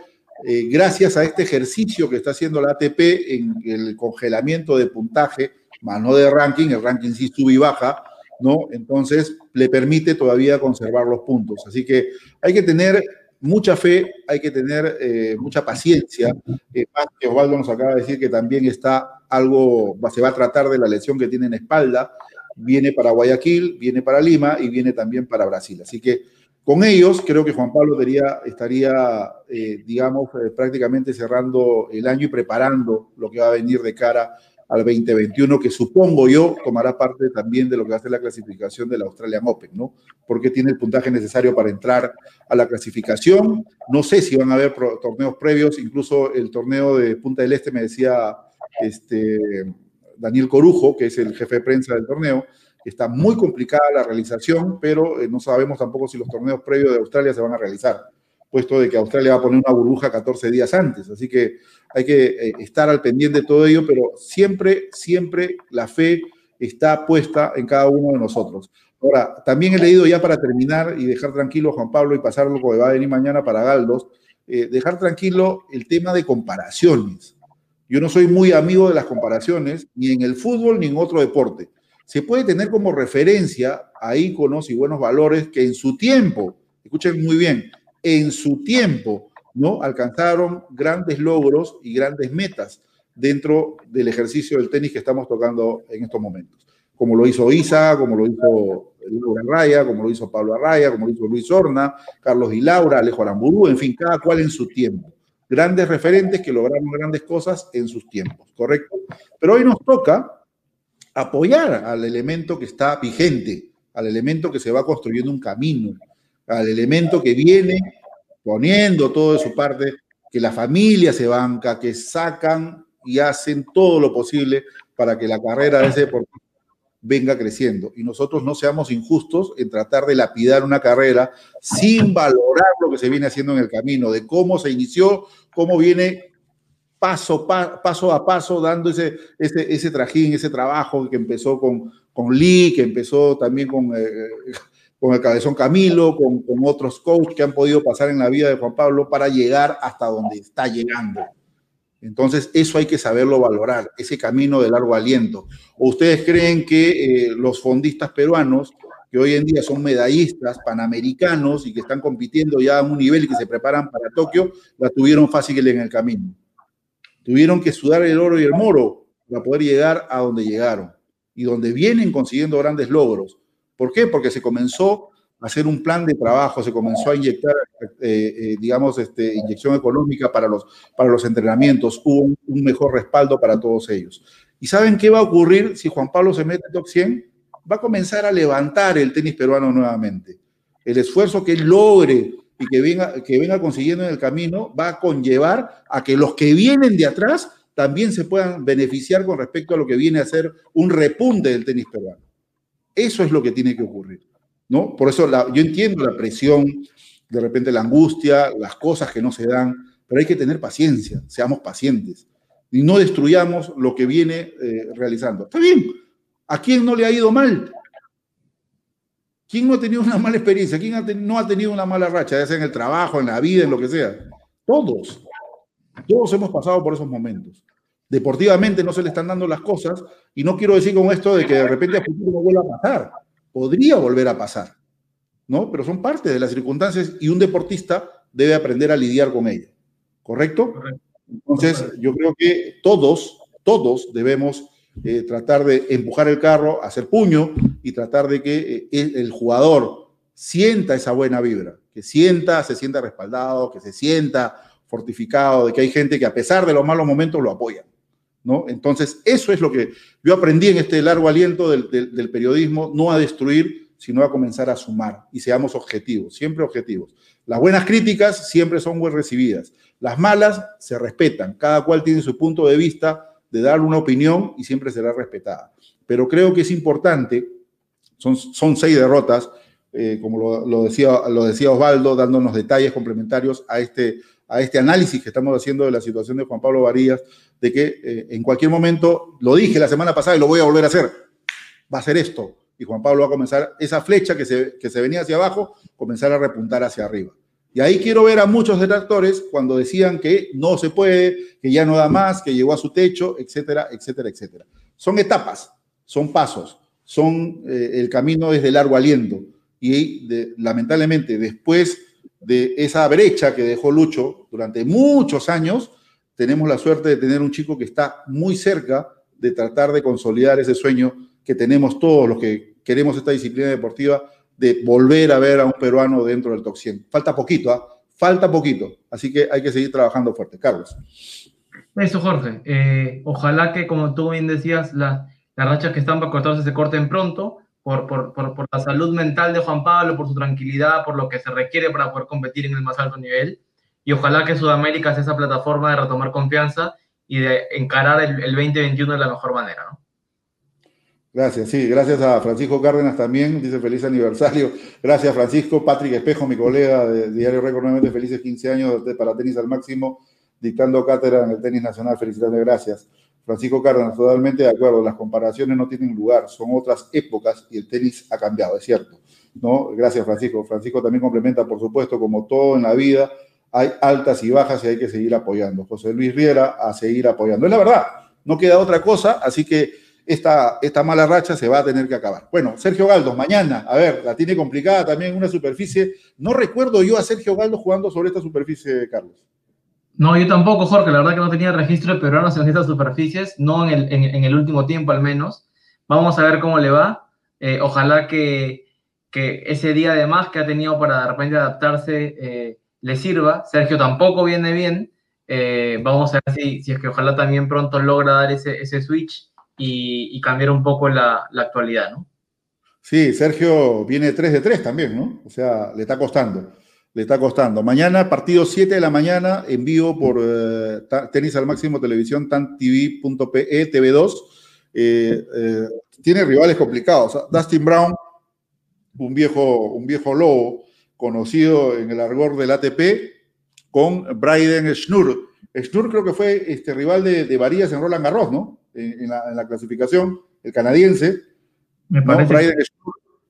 [SPEAKER 1] eh, gracias a este ejercicio que está haciendo la ATP en el congelamiento de puntaje, más no de ranking, el ranking sí sube y baja, ¿no? Entonces, le permite todavía conservar los puntos. Así que hay que tener mucha fe, hay que tener eh, mucha paciencia. Eh, Osvaldo nos acaba de decir que también está algo, se va a tratar de la lesión que tiene en espalda. Viene para Guayaquil, viene para Lima y viene también para Brasil. Así que con ellos creo que Juan Pablo estaría, eh, digamos, prácticamente cerrando el año y preparando lo que va a venir de cara al 2021, que supongo yo tomará parte también de lo que va a ser la clasificación de la Australian Open, ¿no? Porque tiene el puntaje necesario para entrar a la clasificación. No sé si van a haber torneos previos, incluso el torneo de Punta del Este me decía este, Daniel Corujo, que es el jefe de prensa del torneo, está muy complicada la realización, pero eh, no sabemos tampoco si los torneos previos de Australia se van a realizar puesto de que Australia va a poner una burbuja 14 días antes. Así que hay que eh, estar al pendiente de todo ello, pero siempre, siempre la fe está puesta en cada uno de nosotros. Ahora, también he leído ya para terminar y dejar tranquilo a Juan Pablo y pasar lo que va a venir mañana para Galdos, eh, dejar tranquilo el tema de comparaciones. Yo no soy muy amigo de las comparaciones, ni en el fútbol ni en otro deporte. Se puede tener como referencia a íconos y buenos valores que en su tiempo, escuchen muy bien, en su tiempo, ¿no? Alcanzaron grandes logros y grandes metas dentro del ejercicio del tenis que estamos tocando en estos momentos. Como lo hizo Isa, como lo hizo Laura Arraya, como lo hizo Pablo Arraya, como lo hizo Luis Horna, Carlos y Laura, Alejo Aramburú, en fin, cada cual en su tiempo. Grandes referentes que lograron grandes cosas en sus tiempos, ¿correcto? Pero hoy nos toca apoyar al elemento que está vigente, al elemento que se va construyendo un camino, al elemento que viene poniendo todo de su parte, que la familia se banca, que sacan y hacen todo lo posible para que la carrera de ese deportista venga creciendo. Y nosotros no seamos injustos en tratar de lapidar una carrera sin valorar lo que se viene haciendo en el camino, de cómo se inició, cómo viene paso, paso a paso dando ese, ese, ese, trajín, ese trabajo que empezó con, con Lee, que empezó también con, eh, con el Cabezón Camilo, con, con otros coaches que han podido pasar en la vida de Juan Pablo para llegar hasta donde está llegando. Entonces, eso hay que saberlo valorar, ese camino de largo aliento. ¿O ustedes creen que eh, los fondistas peruanos, que hoy en día son medallistas panamericanos y que están compitiendo ya a un nivel y que se preparan para Tokio, la tuvieron fácil en el camino? Tuvieron que sudar el oro y el moro para poder llegar a donde llegaron y donde vienen consiguiendo grandes logros. ¿Por qué? Porque se comenzó hacer un plan de trabajo, se comenzó a inyectar, eh, eh, digamos, este, inyección económica para los, para los entrenamientos, hubo un, mejor respaldo para todos ellos. ¿Y saben qué va a ocurrir si Juan Pablo se mete en top 100? Va a comenzar a levantar el tenis peruano nuevamente. El esfuerzo que logre y que venga, que venga consiguiendo en el camino va a conllevar a que los que vienen de atrás también se puedan beneficiar con respecto a lo que viene a ser un repunte del tenis peruano. Eso es lo que tiene que ocurrir. ¿no? Por eso yo entiendo la presión, de repente la angustia, las cosas que no se dan, pero hay que tener paciencia, seamos pacientes y no destruyamos lo que viene eh, realizando. Está bien, ¿a quién no le ha ido mal? ¿Quién no ha tenido una mala experiencia? ¿Quién no ha tenido una mala racha, ya sea en el trabajo, en la vida, en lo que sea? Todos. Todos hemos pasado por esos momentos. Deportivamente no se le están dando las cosas y no quiero decir con esto de que de repente a futuro no vuelva a pasar podría volver a pasar, ¿no? Pero son parte de las circunstancias y un deportista debe aprender a lidiar con ellas, ¿correcto? Entonces, yo creo que todos, todos debemos eh, tratar de empujar el carro, hacer puño y tratar de que eh, el, jugador sienta esa buena vibra, que sienta, se sienta respaldado, que se sienta fortificado, de que hay gente que a pesar de los malos momentos lo apoya. ¿no? Entonces, eso es lo que yo aprendí en este largo aliento del, periodismo, no a destruir, sino a comenzar a sumar y seamos objetivos, siempre objetivos. Las buenas críticas siempre son bien recibidas, las malas se respetan, cada cual tiene su punto de vista de dar una opinión y siempre será respetada. Pero creo que es importante, son, son seis derrotas, eh, como lo, decía, lo decía Osvaldo, dándonos detalles complementarios a este, a este análisis que estamos haciendo de la situación de Juan Pablo Varías, de que eh, en cualquier momento, lo dije la semana pasada y lo voy a volver a hacer, va a ser esto. Y Juan Pablo va a comenzar esa flecha que se, que se venía hacia abajo, comenzar a repuntar hacia arriba. Y ahí quiero ver a muchos detractores cuando decían que no se puede, que ya no da más, que llegó a su techo, etcétera, etcétera, etcétera. Son etapas, son pasos, son eh, el camino es de largo aliento. Y lamentablemente después de esa brecha que dejó Lucho durante muchos años, tenemos la suerte de tener un chico que está muy cerca de tratar de consolidar ese sueño que tenemos todos los que queremos esta disciplina deportiva de volver a ver a un peruano dentro del top 100. Falta poquito, ¿ah? Falta poquito. Así que hay que seguir trabajando fuerte. Carlos.
[SPEAKER 2] Eso, Jorge. Eh, ojalá que, como tú bien decías, las rachas que están para cortarse se corten pronto por, por, por, la salud mental de Juan Pablo, por su tranquilidad, por lo que se requiere para poder competir en el más alto nivel. Y ojalá que Sudamérica sea esa plataforma de retomar confianza y de encarar el, el 2021 de la mejor manera, ¿no?
[SPEAKER 1] Gracias, sí, gracias a Francisco Cárdenas también, dice feliz aniversario. Gracias Francisco, Patrick Espejo, mi colega de Diario Récord, nuevamente felices 15 años de, para tenis al máximo, dictando cátedra en el tenis nacional, felicidades, gracias. Francisco Cárdenas, totalmente de acuerdo, las comparaciones no tienen lugar, son otras épocas y el tenis ha cambiado, es cierto. ¿no? Gracias, Francisco. Francisco también complementa, por supuesto, como todo en la vida, hay altas y bajas y hay que seguir apoyando. José Luis Riera, a seguir apoyando. Es la verdad, no queda otra cosa, así que esta, esta mala racha se va a tener que acabar. Bueno, Sergio Galdo, mañana, a ver, la tiene complicada también una superficie. No recuerdo yo a Sergio Galdo jugando sobre esta superficie, Carlos.
[SPEAKER 2] No, yo tampoco, Jorge. La verdad que no tenía registro de peruanos en estas superficies, no en el, en, el último tiempo al menos. Vamos a ver cómo le va. Eh, ojalá que, que ese día de más que ha tenido para de repente adaptarse eh, le sirva. Sergio tampoco viene bien. Eh, vamos a ver si, si, es que ojalá también pronto logra dar ese, ese switch y, cambiar un poco la, actualidad, ¿no?
[SPEAKER 1] Sí, Sergio viene 3 de 3 también, ¿no? O sea, le está costando. Le está costando. Mañana, partido 7 de la mañana, en vivo por eh, Tenis al Máximo Televisión, tantv.pe, TV2. tiene rivales complicados. Dustin Brown un viejo, un viejo lobo conocido en el argor del ATP, con Bryden Schnur. Schnur creo que fue este rival de, de Varías en Roland Garros, ¿no? En, la, clasificación, el canadiense.
[SPEAKER 2] Me parece.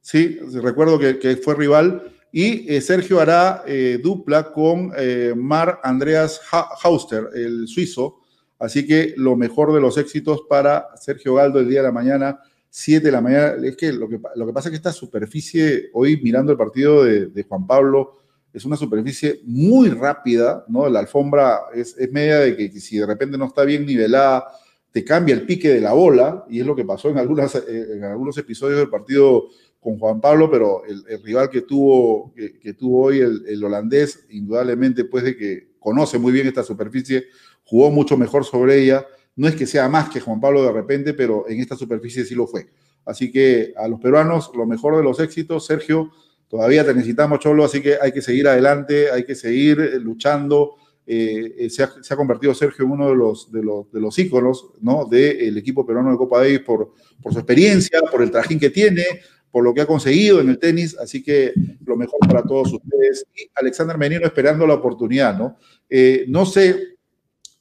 [SPEAKER 1] sí, recuerdo que, fue rival. Y eh, Sergio hará eh, dupla con eh, Mar Andreas Hauster, el suizo. Así que lo mejor de los éxitos para Sergio Galdo el día de la mañana 7 de la mañana. Es que lo que, lo que pasa es que esta superficie, hoy mirando el partido de, Juan Pablo, es una superficie muy rápida, ¿no? La alfombra es, media de que, si de repente no está bien nivelada, te cambia el pique de la bola, y es lo que pasó en, eh, algunos episodios del partido con Juan Pablo, pero el, rival que tuvo, que, tuvo hoy el, el, holandés, indudablemente, pues de que conoce muy bien esta superficie, jugó mucho mejor sobre ella, no es que sea más que Juan Pablo de repente, pero en esta superficie sí lo fue. Así que a los peruanos, lo mejor de los éxitos. Sergio, todavía te necesitamos, Cholo, así que hay que seguir adelante, hay que seguir luchando. Eh, eh, se, ha, convertido Sergio en uno de los, de los, de los íconos ¿no? del equipo peruano de Copa Davis por, su experiencia, por el trajín que tiene, por lo que ha conseguido en el tenis. Así que lo mejor para todos ustedes. Y Alexander Menino esperando la oportunidad. No, no sé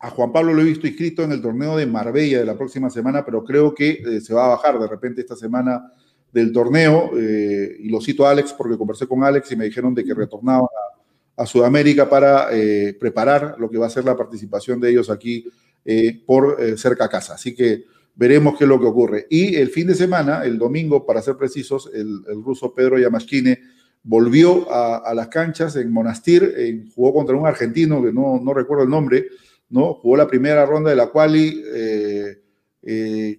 [SPEAKER 1] a Juan Pablo lo he visto inscrito en el torneo de Marbella de la próxima semana, pero creo que eh, se va a bajar de repente esta semana del torneo. Eh, y lo cito a Alex porque conversé con Alex y me dijeron de que retornaban a, Sudamérica para eh, preparar lo que va a ser la participación de ellos aquí por cerca casa. Así que veremos qué es lo que ocurre. Y el fin de semana, el domingo, para ser precisos, el, ruso Pedro Yamashkine volvió a, las canchas en Monastir, jugó contra un argentino que no, no recuerdo el nombre, ¿no? Jugó la primera ronda de la quali, 4, eh,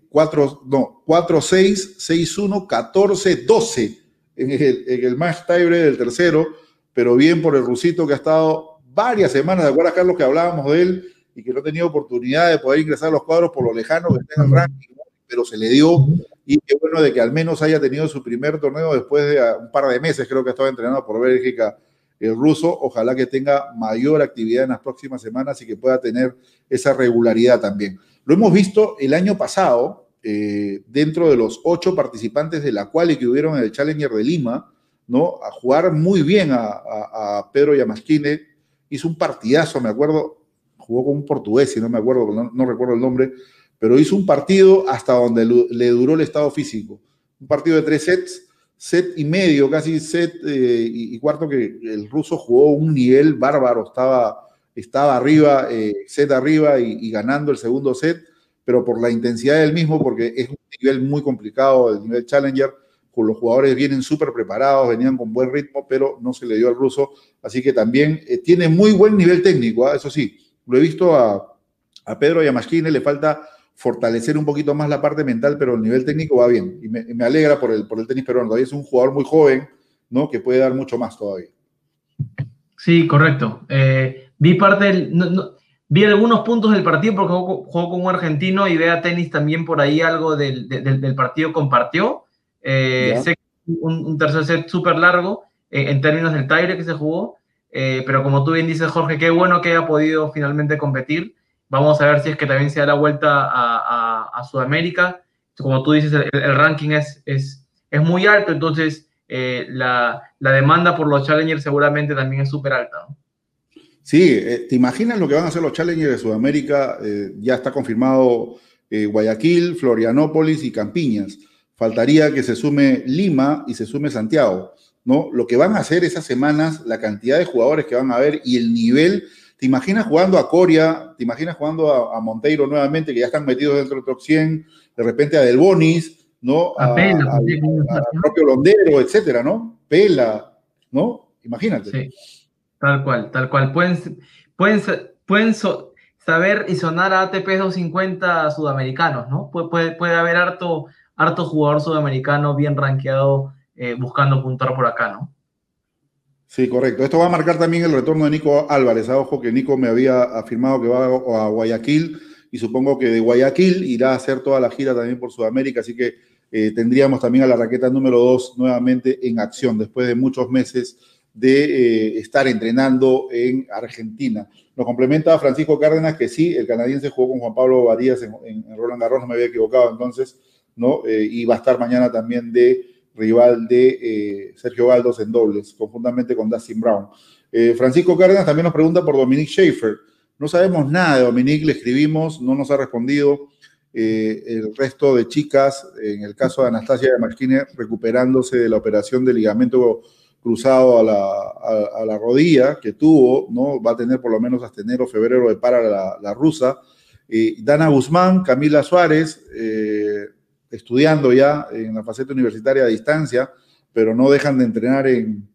[SPEAKER 1] no, 4-6, 6-1, 14-12 en el, en el match tiebreak del tercero, pero bien por el rusito que ha estado varias semanas, ¿de acuerdo, Carlos, que hablábamos de él y que no ha tenido oportunidad de poder ingresar a los cuadros por lo lejano que está en el ranking, pero se le dio y qué bueno de que al menos haya tenido su primer torneo después de un par de meses, creo que estaba entrenado por Bélgica el ruso, ojalá que tenga mayor actividad en las próximas semanas y que pueda tener esa regularidad también. Lo hemos visto el año pasado, eh, dentro de los ocho participantes de la cual que hubieron en el Challenger de Lima, ¿no? A jugar muy bien a, Pedro Yamasquine, hizo un partidazo, me acuerdo, jugó con un portugués, si no me acuerdo, no, recuerdo el nombre, pero hizo un partido hasta donde le duró el estado físico. Un partido de tres sets set y medio, casi set eh, y, cuarto, que el ruso jugó un nivel bárbaro, estaba, estaba arriba, eh, set arriba y, ganando el segundo set, pero por la intensidad del mismo, porque es un nivel muy complicado, el nivel Challenger, los jugadores vienen súper preparados, venían con buen ritmo, pero no se le dio al ruso, así que también eh, tiene muy buen nivel técnico, ¿ah? eso sí, lo he visto a, a Pedro Yamashkine, le falta fortalecer un poquito más la parte mental, pero el nivel técnico va bien. Y me, alegra por el, por el tenis peruano. Todavía es un jugador muy joven, ¿no? Que puede dar mucho más todavía.
[SPEAKER 2] Sí, correcto. Eh, vi parte del, vi algunos puntos del partido porque jugó, con un argentino y vea tenis también por ahí algo del, del, partido compartió. Eh, sé un, un, tercer set súper largo eh, en términos del tire que se jugó, pero como tú bien dices, Jorge, qué bueno que haya podido finalmente competir. Vamos a ver si es que también se da la vuelta a, Sudamérica. Como tú dices, el, ranking es, es, es, muy alto, entonces eh, la, la, demanda por los challengers seguramente también es súper alta.
[SPEAKER 1] Sí, eh, ¿te imaginas lo que van a hacer los challengers de Sudamérica? Eh, ya está confirmado Guayaquil, Florianópolis y Campiñas. Faltaría que se sume Lima y se sume Santiago. ¿no? Lo que van a hacer esas semanas, la cantidad de jugadores que van a ver y el nivel ¿Te imaginas jugando a Coria? ¿Te imaginas jugando a, Monteiro nuevamente, que ya están metidos dentro del top 100? De repente a Del Bonis, ¿no?
[SPEAKER 2] A, Pela,
[SPEAKER 1] propio Londero, etcétera, ¿no? Pela, ¿no? Imagínate. Sí,
[SPEAKER 2] tal cual, tal cual. Pueden, pueden, pueden saber y sonar a ATP 250 sudamericanos, ¿no? Puede, puede haber harto, harto jugador sudamericano bien rankeado eh, buscando puntuar por acá, ¿no?
[SPEAKER 1] Sí, correcto. Esto va a marcar también el retorno de Nico Álvarez. A ojo que Nico me había afirmado que va a Guayaquil y supongo que de Guayaquil irá a hacer toda la gira también por Sudamérica, así que eh, tendríamos también a la raqueta número 2 nuevamente en acción después de muchos meses de eh, estar entrenando en Argentina. Nos complementa Francisco Cárdenas que sí, el canadiense jugó con Juan Pablo Varías en, Roland Garros, no me había equivocado entonces, ¿no? Eh, y va a estar mañana también de rival de Sergio Galdos en dobles, conjuntamente con Dustin Brown. Francisco Cárdenas también nos pregunta por Dominique Schaefer. No sabemos nada de Dominique, le escribimos, no nos ha respondido. Eh, el resto de chicas, en el caso de Anastasia de Marquine, recuperándose de la operación de ligamento cruzado a la, rodilla que tuvo, ¿no? Va a tener por lo menos hasta enero, febrero de para la, rusa. Dana Guzmán, Camila Suárez, eh, estudiando ya en la faceta universitaria a distancia, pero no dejan de entrenar en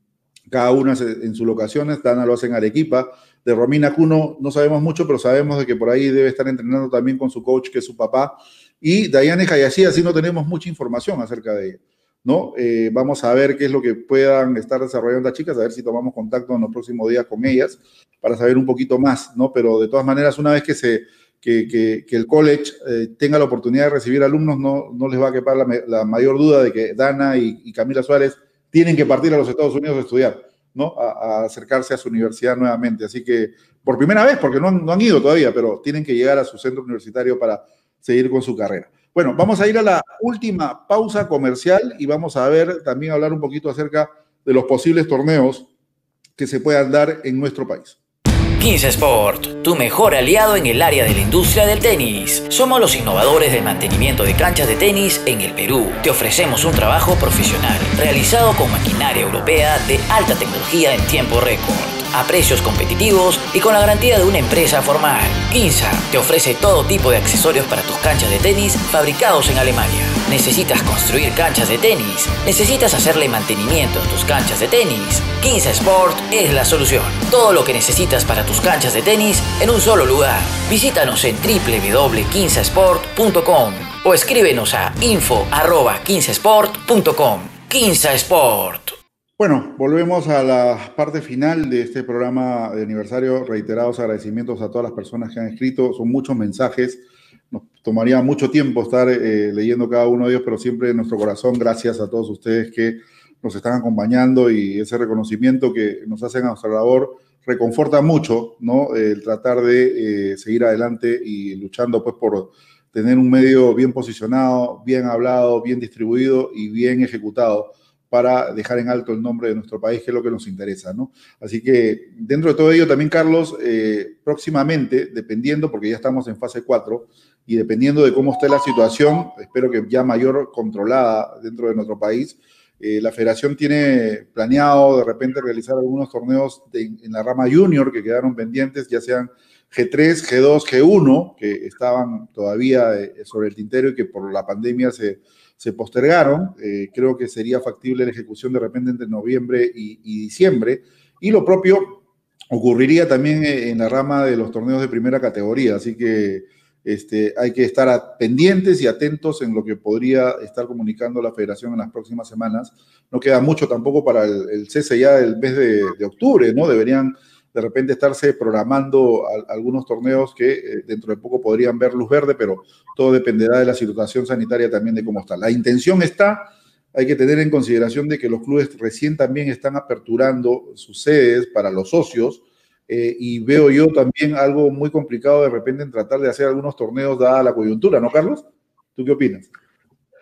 [SPEAKER 1] cada una en sus locaciones. Dana lo hace en Arequipa. De Romina Cuno no sabemos mucho, pero sabemos de que por ahí debe estar entrenando también con su coach, que es su papá. Y Dayane Hayashi, así no tenemos mucha información acerca de ella. ¿no? Eh, vamos a ver qué es lo que puedan estar desarrollando las chicas, a ver si tomamos contacto en los próximos días con ellas para saber un poquito más, ¿no? Pero de todas maneras, una vez que, se, que, el college eh, tenga la oportunidad de recibir alumnos, no, no les va a quepar la, mayor duda de que Dana y, Camila Suárez tienen que partir a los Estados Unidos a estudiar a, acercarse a su universidad nuevamente. Así que por primera vez, porque no han, ido todavía, pero tienen que llegar a su centro universitario para seguir con su carrera. Bueno, vamos a ir a la última pausa comercial y vamos a ver también hablar un poquito acerca de los posibles torneos que se puedan dar en nuestro país.
[SPEAKER 3] 15 Sport, tu mejor aliado en el área de la industria del tenis. Somos los innovadores del mantenimiento de canchas de tenis en el Perú. Te ofrecemos un trabajo profesional, realizado con maquinaria europea de alta tecnología en tiempo récord a precios competitivos y con la garantía de una empresa formal. Quinza te ofrece todo tipo de accesorios para tus canchas de tenis fabricados en Alemania. ¿Necesitas construir canchas de tenis? ¿Necesitas hacerle mantenimiento a tus canchas de tenis? Quinza Sport es la solución. Todo lo que necesitas para tus canchas de tenis en un solo lugar. Visítanos en www.quinzasport.com o escríbenos a info.15sport.com. Quinza Sport.
[SPEAKER 1] Bueno, volvemos a la parte final de este programa de aniversario. Reiterados agradecimientos a todas las personas que han escrito. Son muchos mensajes. Tomaría mucho tiempo estar eh, leyendo cada uno de ellos, pero siempre en nuestro corazón, gracias a todos ustedes que nos están acompañando y ese reconocimiento que nos hacen a nuestra labor reconforta mucho, ¿no? El tratar de eh, seguir adelante y luchando, pues, por tener un medio bien posicionado, bien hablado, bien distribuido y bien ejecutado para dejar en alto el nombre de nuestro país, que es lo que nos interesa, ¿no? Así que dentro de todo ello también, Carlos, eh, próximamente, dependiendo, porque ya estamos en fase 4, y dependiendo de cómo esté la situación, espero que ya mayor controlada dentro de nuestro país, eh, la federación tiene planeado de repente realizar algunos torneos en la rama junior que quedaron pendientes, ya sean G3, G2, G1, que estaban todavía eh, sobre el tintero y que por la pandemia se se postergaron. Eh, creo que sería factible la ejecución de repente entre noviembre y, diciembre. Y lo propio ocurriría también en la rama de los torneos de primera categoría. Así que este, hay que estar pendientes y atentos en lo que podría estar comunicando la federación en las próximas semanas. No queda mucho tampoco para el, cese ya del mes de octubre, ¿no? Deberían de repente estarse programando algunos torneos que eh, dentro de poco podrían ver luz verde, pero todo dependerá de la situación sanitaria también de cómo está. La intención está, hay que tener en consideración de que los clubes recién también están aperturando sus sedes para los socios eh, y veo yo también algo muy complicado de repente en tratar de hacer algunos torneos dada la coyuntura, ¿no, Carlos? ¿Tú qué opinas?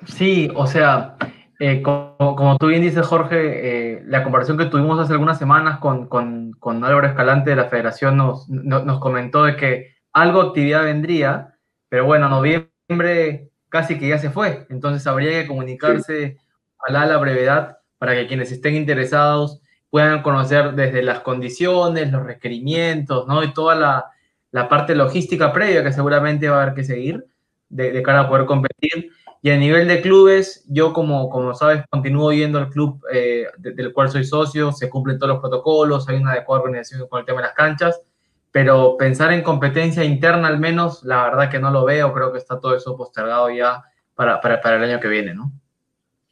[SPEAKER 2] Sí, o sea, eh, como, tú bien dices, Jorge, eh, la comparación que tuvimos hace algunas semanas con, con, con Álvaro Escalante de la Federación nos, nos, comentó de que algo actividad vendría, pero bueno, noviembre casi que ya se fue, entonces habría que comunicarse a la, brevedad para que quienes estén interesados puedan conocer desde las condiciones, los requerimientos, ¿no? Y toda la, la parte logística previa que seguramente va a haber que seguir de, de cara a poder competir y a nivel de clubes, yo como, como sabes, continúo yendo al club eh, del cual soy socio, se cumplen todos los protocolos, hay una adecuada organización con el tema de las canchas, pero pensar en competencia interna al menos, la verdad que no lo veo, creo que está todo eso postergado ya para, para, para el año que viene, ¿no?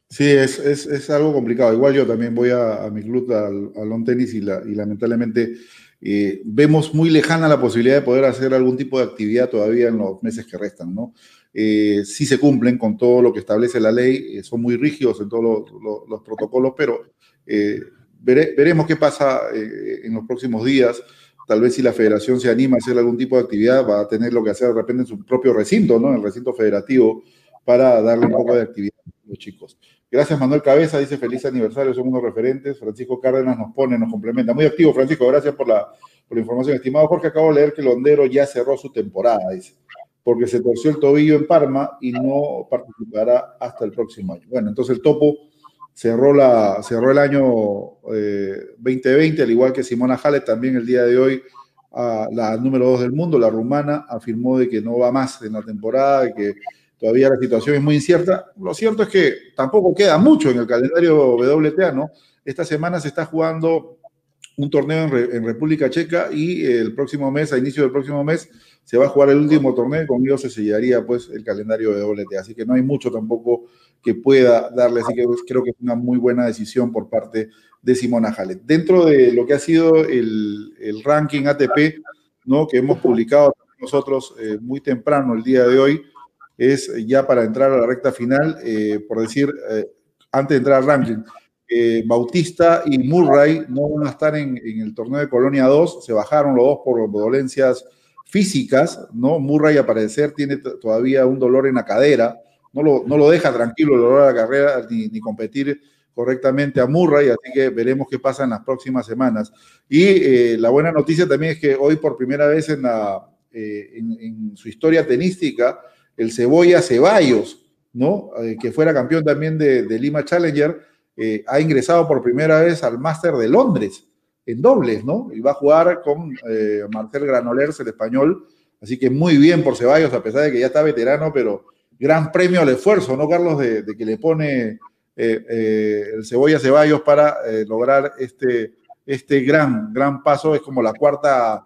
[SPEAKER 1] Sí, es, es, es, algo complicado. Igual yo también voy a, mi club, al, al tenis, y, la, y lamentablemente eh, vemos muy lejana la posibilidad de poder hacer algún tipo de actividad todavía en los meses que restan, ¿no? Eh, sí se cumplen con todo lo que establece la ley, eh, son muy rígidos en todos los, protocolos, pero eh, veremos qué pasa en los próximos días. Tal vez si la federación se anima a hacer algún tipo de actividad, va a tener lo que hacer de repente en su propio recinto, ¿no? En el recinto federativo, para darle un poco de actividad a los chicos. Gracias, Manuel Cabeza, dice feliz aniversario, son unos referentes. Francisco Cárdenas nos pone, nos complementa. Muy activo, Francisco, gracias por la, por la información. Estimado Jorge, acabo de leer que Londero ya cerró su temporada, dice porque se torció el tobillo en Parma y no participará hasta el próximo año. Bueno, entonces el Topo cerró, la, cerró el año 2020, eh, al igual que Simona Halep, también el día de hoy, la número dos del mundo, la rumana, afirmó de que no va más en la temporada, y que todavía la situación es muy incierta. Lo cierto es que tampoco queda mucho en el calendario WTA, ¿no? Esta semana se está jugando un torneo en, República Checa y el próximo mes, a inicio del próximo mes, se va a jugar el último torneo y conmigo se sellaría pues el calendario de WTA. Así que no hay mucho tampoco que pueda darle, así que creo que es una muy buena decisión por parte de Simona Halep. Dentro de lo que ha sido el, ranking ATP, ¿no? que hemos publicado nosotros eh, muy temprano el día de hoy, es ya para entrar a la recta final, eh, por decir, eh, antes de entrar al ranking, Bautista y Murray no van a estar en, el torneo de Colonia 2, se bajaron los dos por dolencias físicas, ¿no? Murray, a parecer, tiene todavía un dolor en la cadera, no lo, no lo deja tranquilo el dolor a la carrera ni, competir correctamente a Murray, así que veremos qué pasa en las próximas semanas. Y eh, la buena noticia también es que hoy por primera vez en, eh, su historia tenística, el Cebolla Ceballos, ¿no? Eh, que fuera campeón también de, de Lima Challenger, ha ingresado por primera vez al Máster de Londres en dobles, ¿no? Y va a jugar con eh, Marcel Granolers, el español. Así que muy bien por Ceballos, a pesar de que ya está veterano, pero gran premio al esfuerzo, ¿no, Carlos? De, que le pone eh, eh, el Cebolla Ceballos para lograr este, este gran, gran paso. Es como la cuarta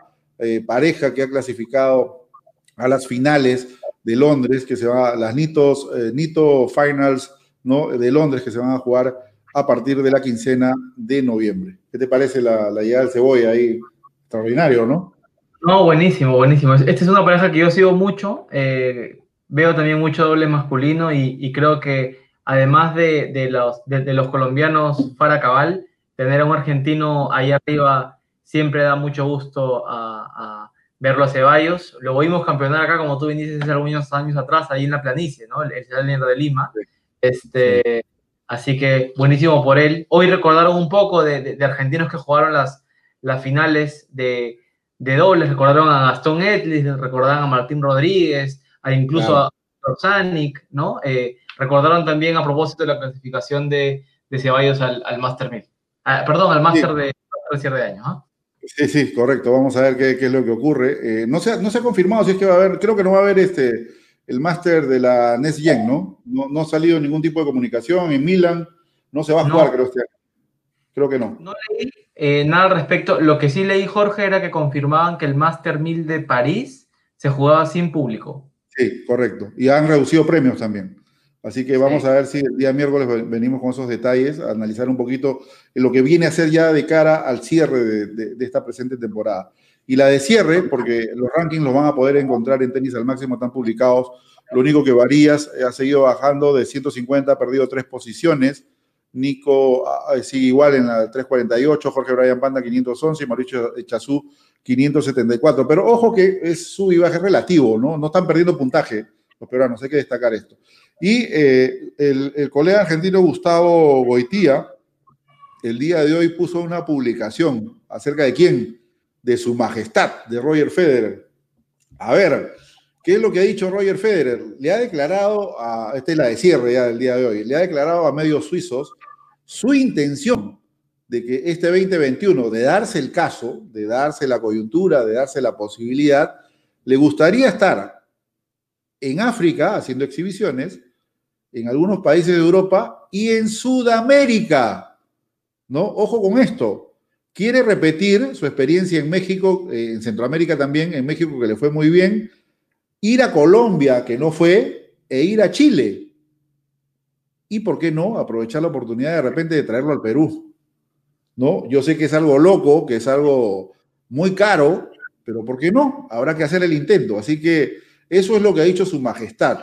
[SPEAKER 1] pareja que ha clasificado a las finales de Londres, que se va, las Nitos, Nito Finals, ¿no? De Londres, que se van a jugar a partir de la quincena de noviembre. ¿Qué te parece la, llegada del cebolla ahí? Extraordinario, ¿no?
[SPEAKER 2] No, buenísimo, buenísimo. Esta es una pareja que yo sigo mucho. Eh, veo también mucho doble masculino y, creo que además de, los, de, los colombianos para cabal, tener a un argentino ahí arriba siempre da mucho gusto a, verlo a Ceballos. Lo vimos campeonar acá, como tú dices, hace algunos años atrás, ahí en la planicie, ¿no? El, el de Lima. Este, Así que buenísimo por él. Hoy recordaron un poco de, argentinos que jugaron las, las finales de, dobles. Recordaron a Gastón Etlis, recordaron a Martín Rodríguez, a incluso a Orsanic, ¿no? Eh, recordaron también a propósito de la clasificación de, Ceballos al, al Master 1000. Ah, perdón, al Master de, cierre de año. ¿ah?
[SPEAKER 1] Sí, sí, correcto. Vamos a ver qué, es lo que ocurre. Eh, no, se, no se ha confirmado si es que va a haber, creo que no va a haber este el máster de la Next Gen, ¿no? ¿no? ha salido ningún tipo de comunicación. En Milan no se va a jugar, creo, este Creo que no.
[SPEAKER 2] No leí eh, nada al respecto. Lo que sí leí, Jorge, era que confirmaban que el Master 1000 de París se jugaba sin público.
[SPEAKER 1] Sí, correcto. Y han reducido premios también. Así que vamos a ver si el día miércoles venimos con esos detalles, a analizar un poquito lo que viene a ser ya de cara al cierre de esta presente temporada. Y la de cierre, porque los rankings los van a poder encontrar en tenis al máximo, están publicados. Lo único que varías ha seguido bajando de 150, ha perdido tres posiciones. Nico ah, ah, sigue igual en la 348, Jorge Brian Panda 511 y Mauricio Chazú 574. Pero ojo que es sub y relativo, ¿no? No están perdiendo puntaje los peruanos, hay que destacar esto. Y eh, el, el, colega argentino Gustavo Goitía, el día de hoy puso una publicación acerca de quién, de su majestad, de Roger Federer. A ver, ¿qué es lo que ha dicho Roger Federer? Le ha declarado, a, esta es la de cierre ya del día de hoy, le ha declarado a medios suizos su intención de que este 2021, de darse el caso, de darse la coyuntura, de darse la posibilidad, le gustaría estar en África haciendo exhibiciones, en algunos países de Europa y en Sudamérica. ¿No? Ojo con esto quiere repetir su experiencia en México, eh, en Centroamérica también, en México que le fue muy bien, ir a Colombia, que no fue, e ir a Chile. y, ¿por qué no?, aprovechar la oportunidad de repente de traerlo al Perú. ¿No? Yo sé que es algo loco, que es algo muy caro, pero ¿por qué no? Habrá que hacer el intento. Así que eso es lo que ha dicho su majestad,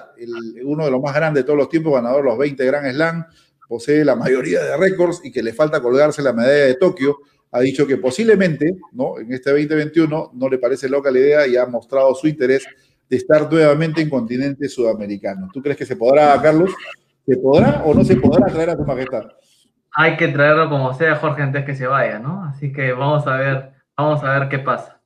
[SPEAKER 1] uno de los más grandes de todos los tiempos, ganador de los 20 Grand Slam, posee la mayoría de récords y que le falta colgarse la medalla de Tokio, ha dicho que posiblemente, ¿no? En este 2021 no le parece loca la idea y ha mostrado su interés de estar nuevamente en continente sudamericano. ¿Tú crees que se podrá, Carlos? ¿Se podrá o no se podrá traer a su majestad?
[SPEAKER 2] Hay que traerlo como sea, Jorge, antes que se vaya, ¿no? Así que vamos a ver, vamos a ver qué pasa.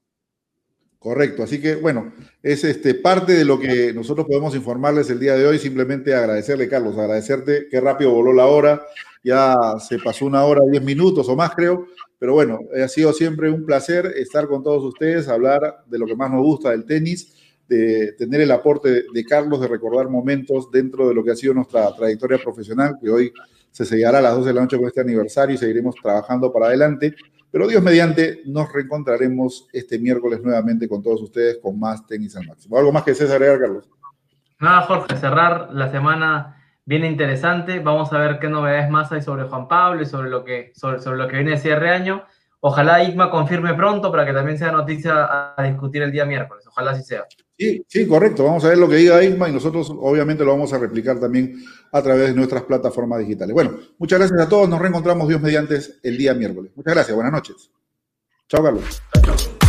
[SPEAKER 1] Correcto, así que bueno, es este, parte de lo que nosotros podemos informarles el día de hoy. Simplemente agradecerle, Carlos, agradecerte qué rápido voló la hora. Ya se pasó una hora, diez minutos o más, creo. Pero bueno, ha sido siempre un placer estar con todos ustedes, hablar de lo que más nos gusta del tenis, de tener el aporte de Carlos, de recordar momentos dentro de lo que ha sido nuestra trayectoria profesional, que hoy se sellará a las 12 de la noche con este aniversario y seguiremos trabajando para adelante. Pero Dios mediante, nos reencontraremos este miércoles nuevamente con todos ustedes con más tenis al máximo. ¿Algo más que desees agregar, Carlos?
[SPEAKER 2] Nada, Jorge, cerrar la semana bien interesante. Vamos a ver qué novedades más hay sobre Juan Pablo y sobre lo que, sobre, lo que viene de cierre año. Ojalá ICMA confirme pronto para que también sea noticia a discutir el día miércoles. Ojalá así sea.
[SPEAKER 1] Sí, sí, correcto. Vamos a ver lo que diga ICMA y nosotros obviamente lo vamos a replicar también a través de nuestras plataformas digitales. Bueno, muchas gracias a todos. Nos reencontramos Dios mediante el día miércoles. Muchas gracias. Buenas noches. Chao, Carlos. Chao.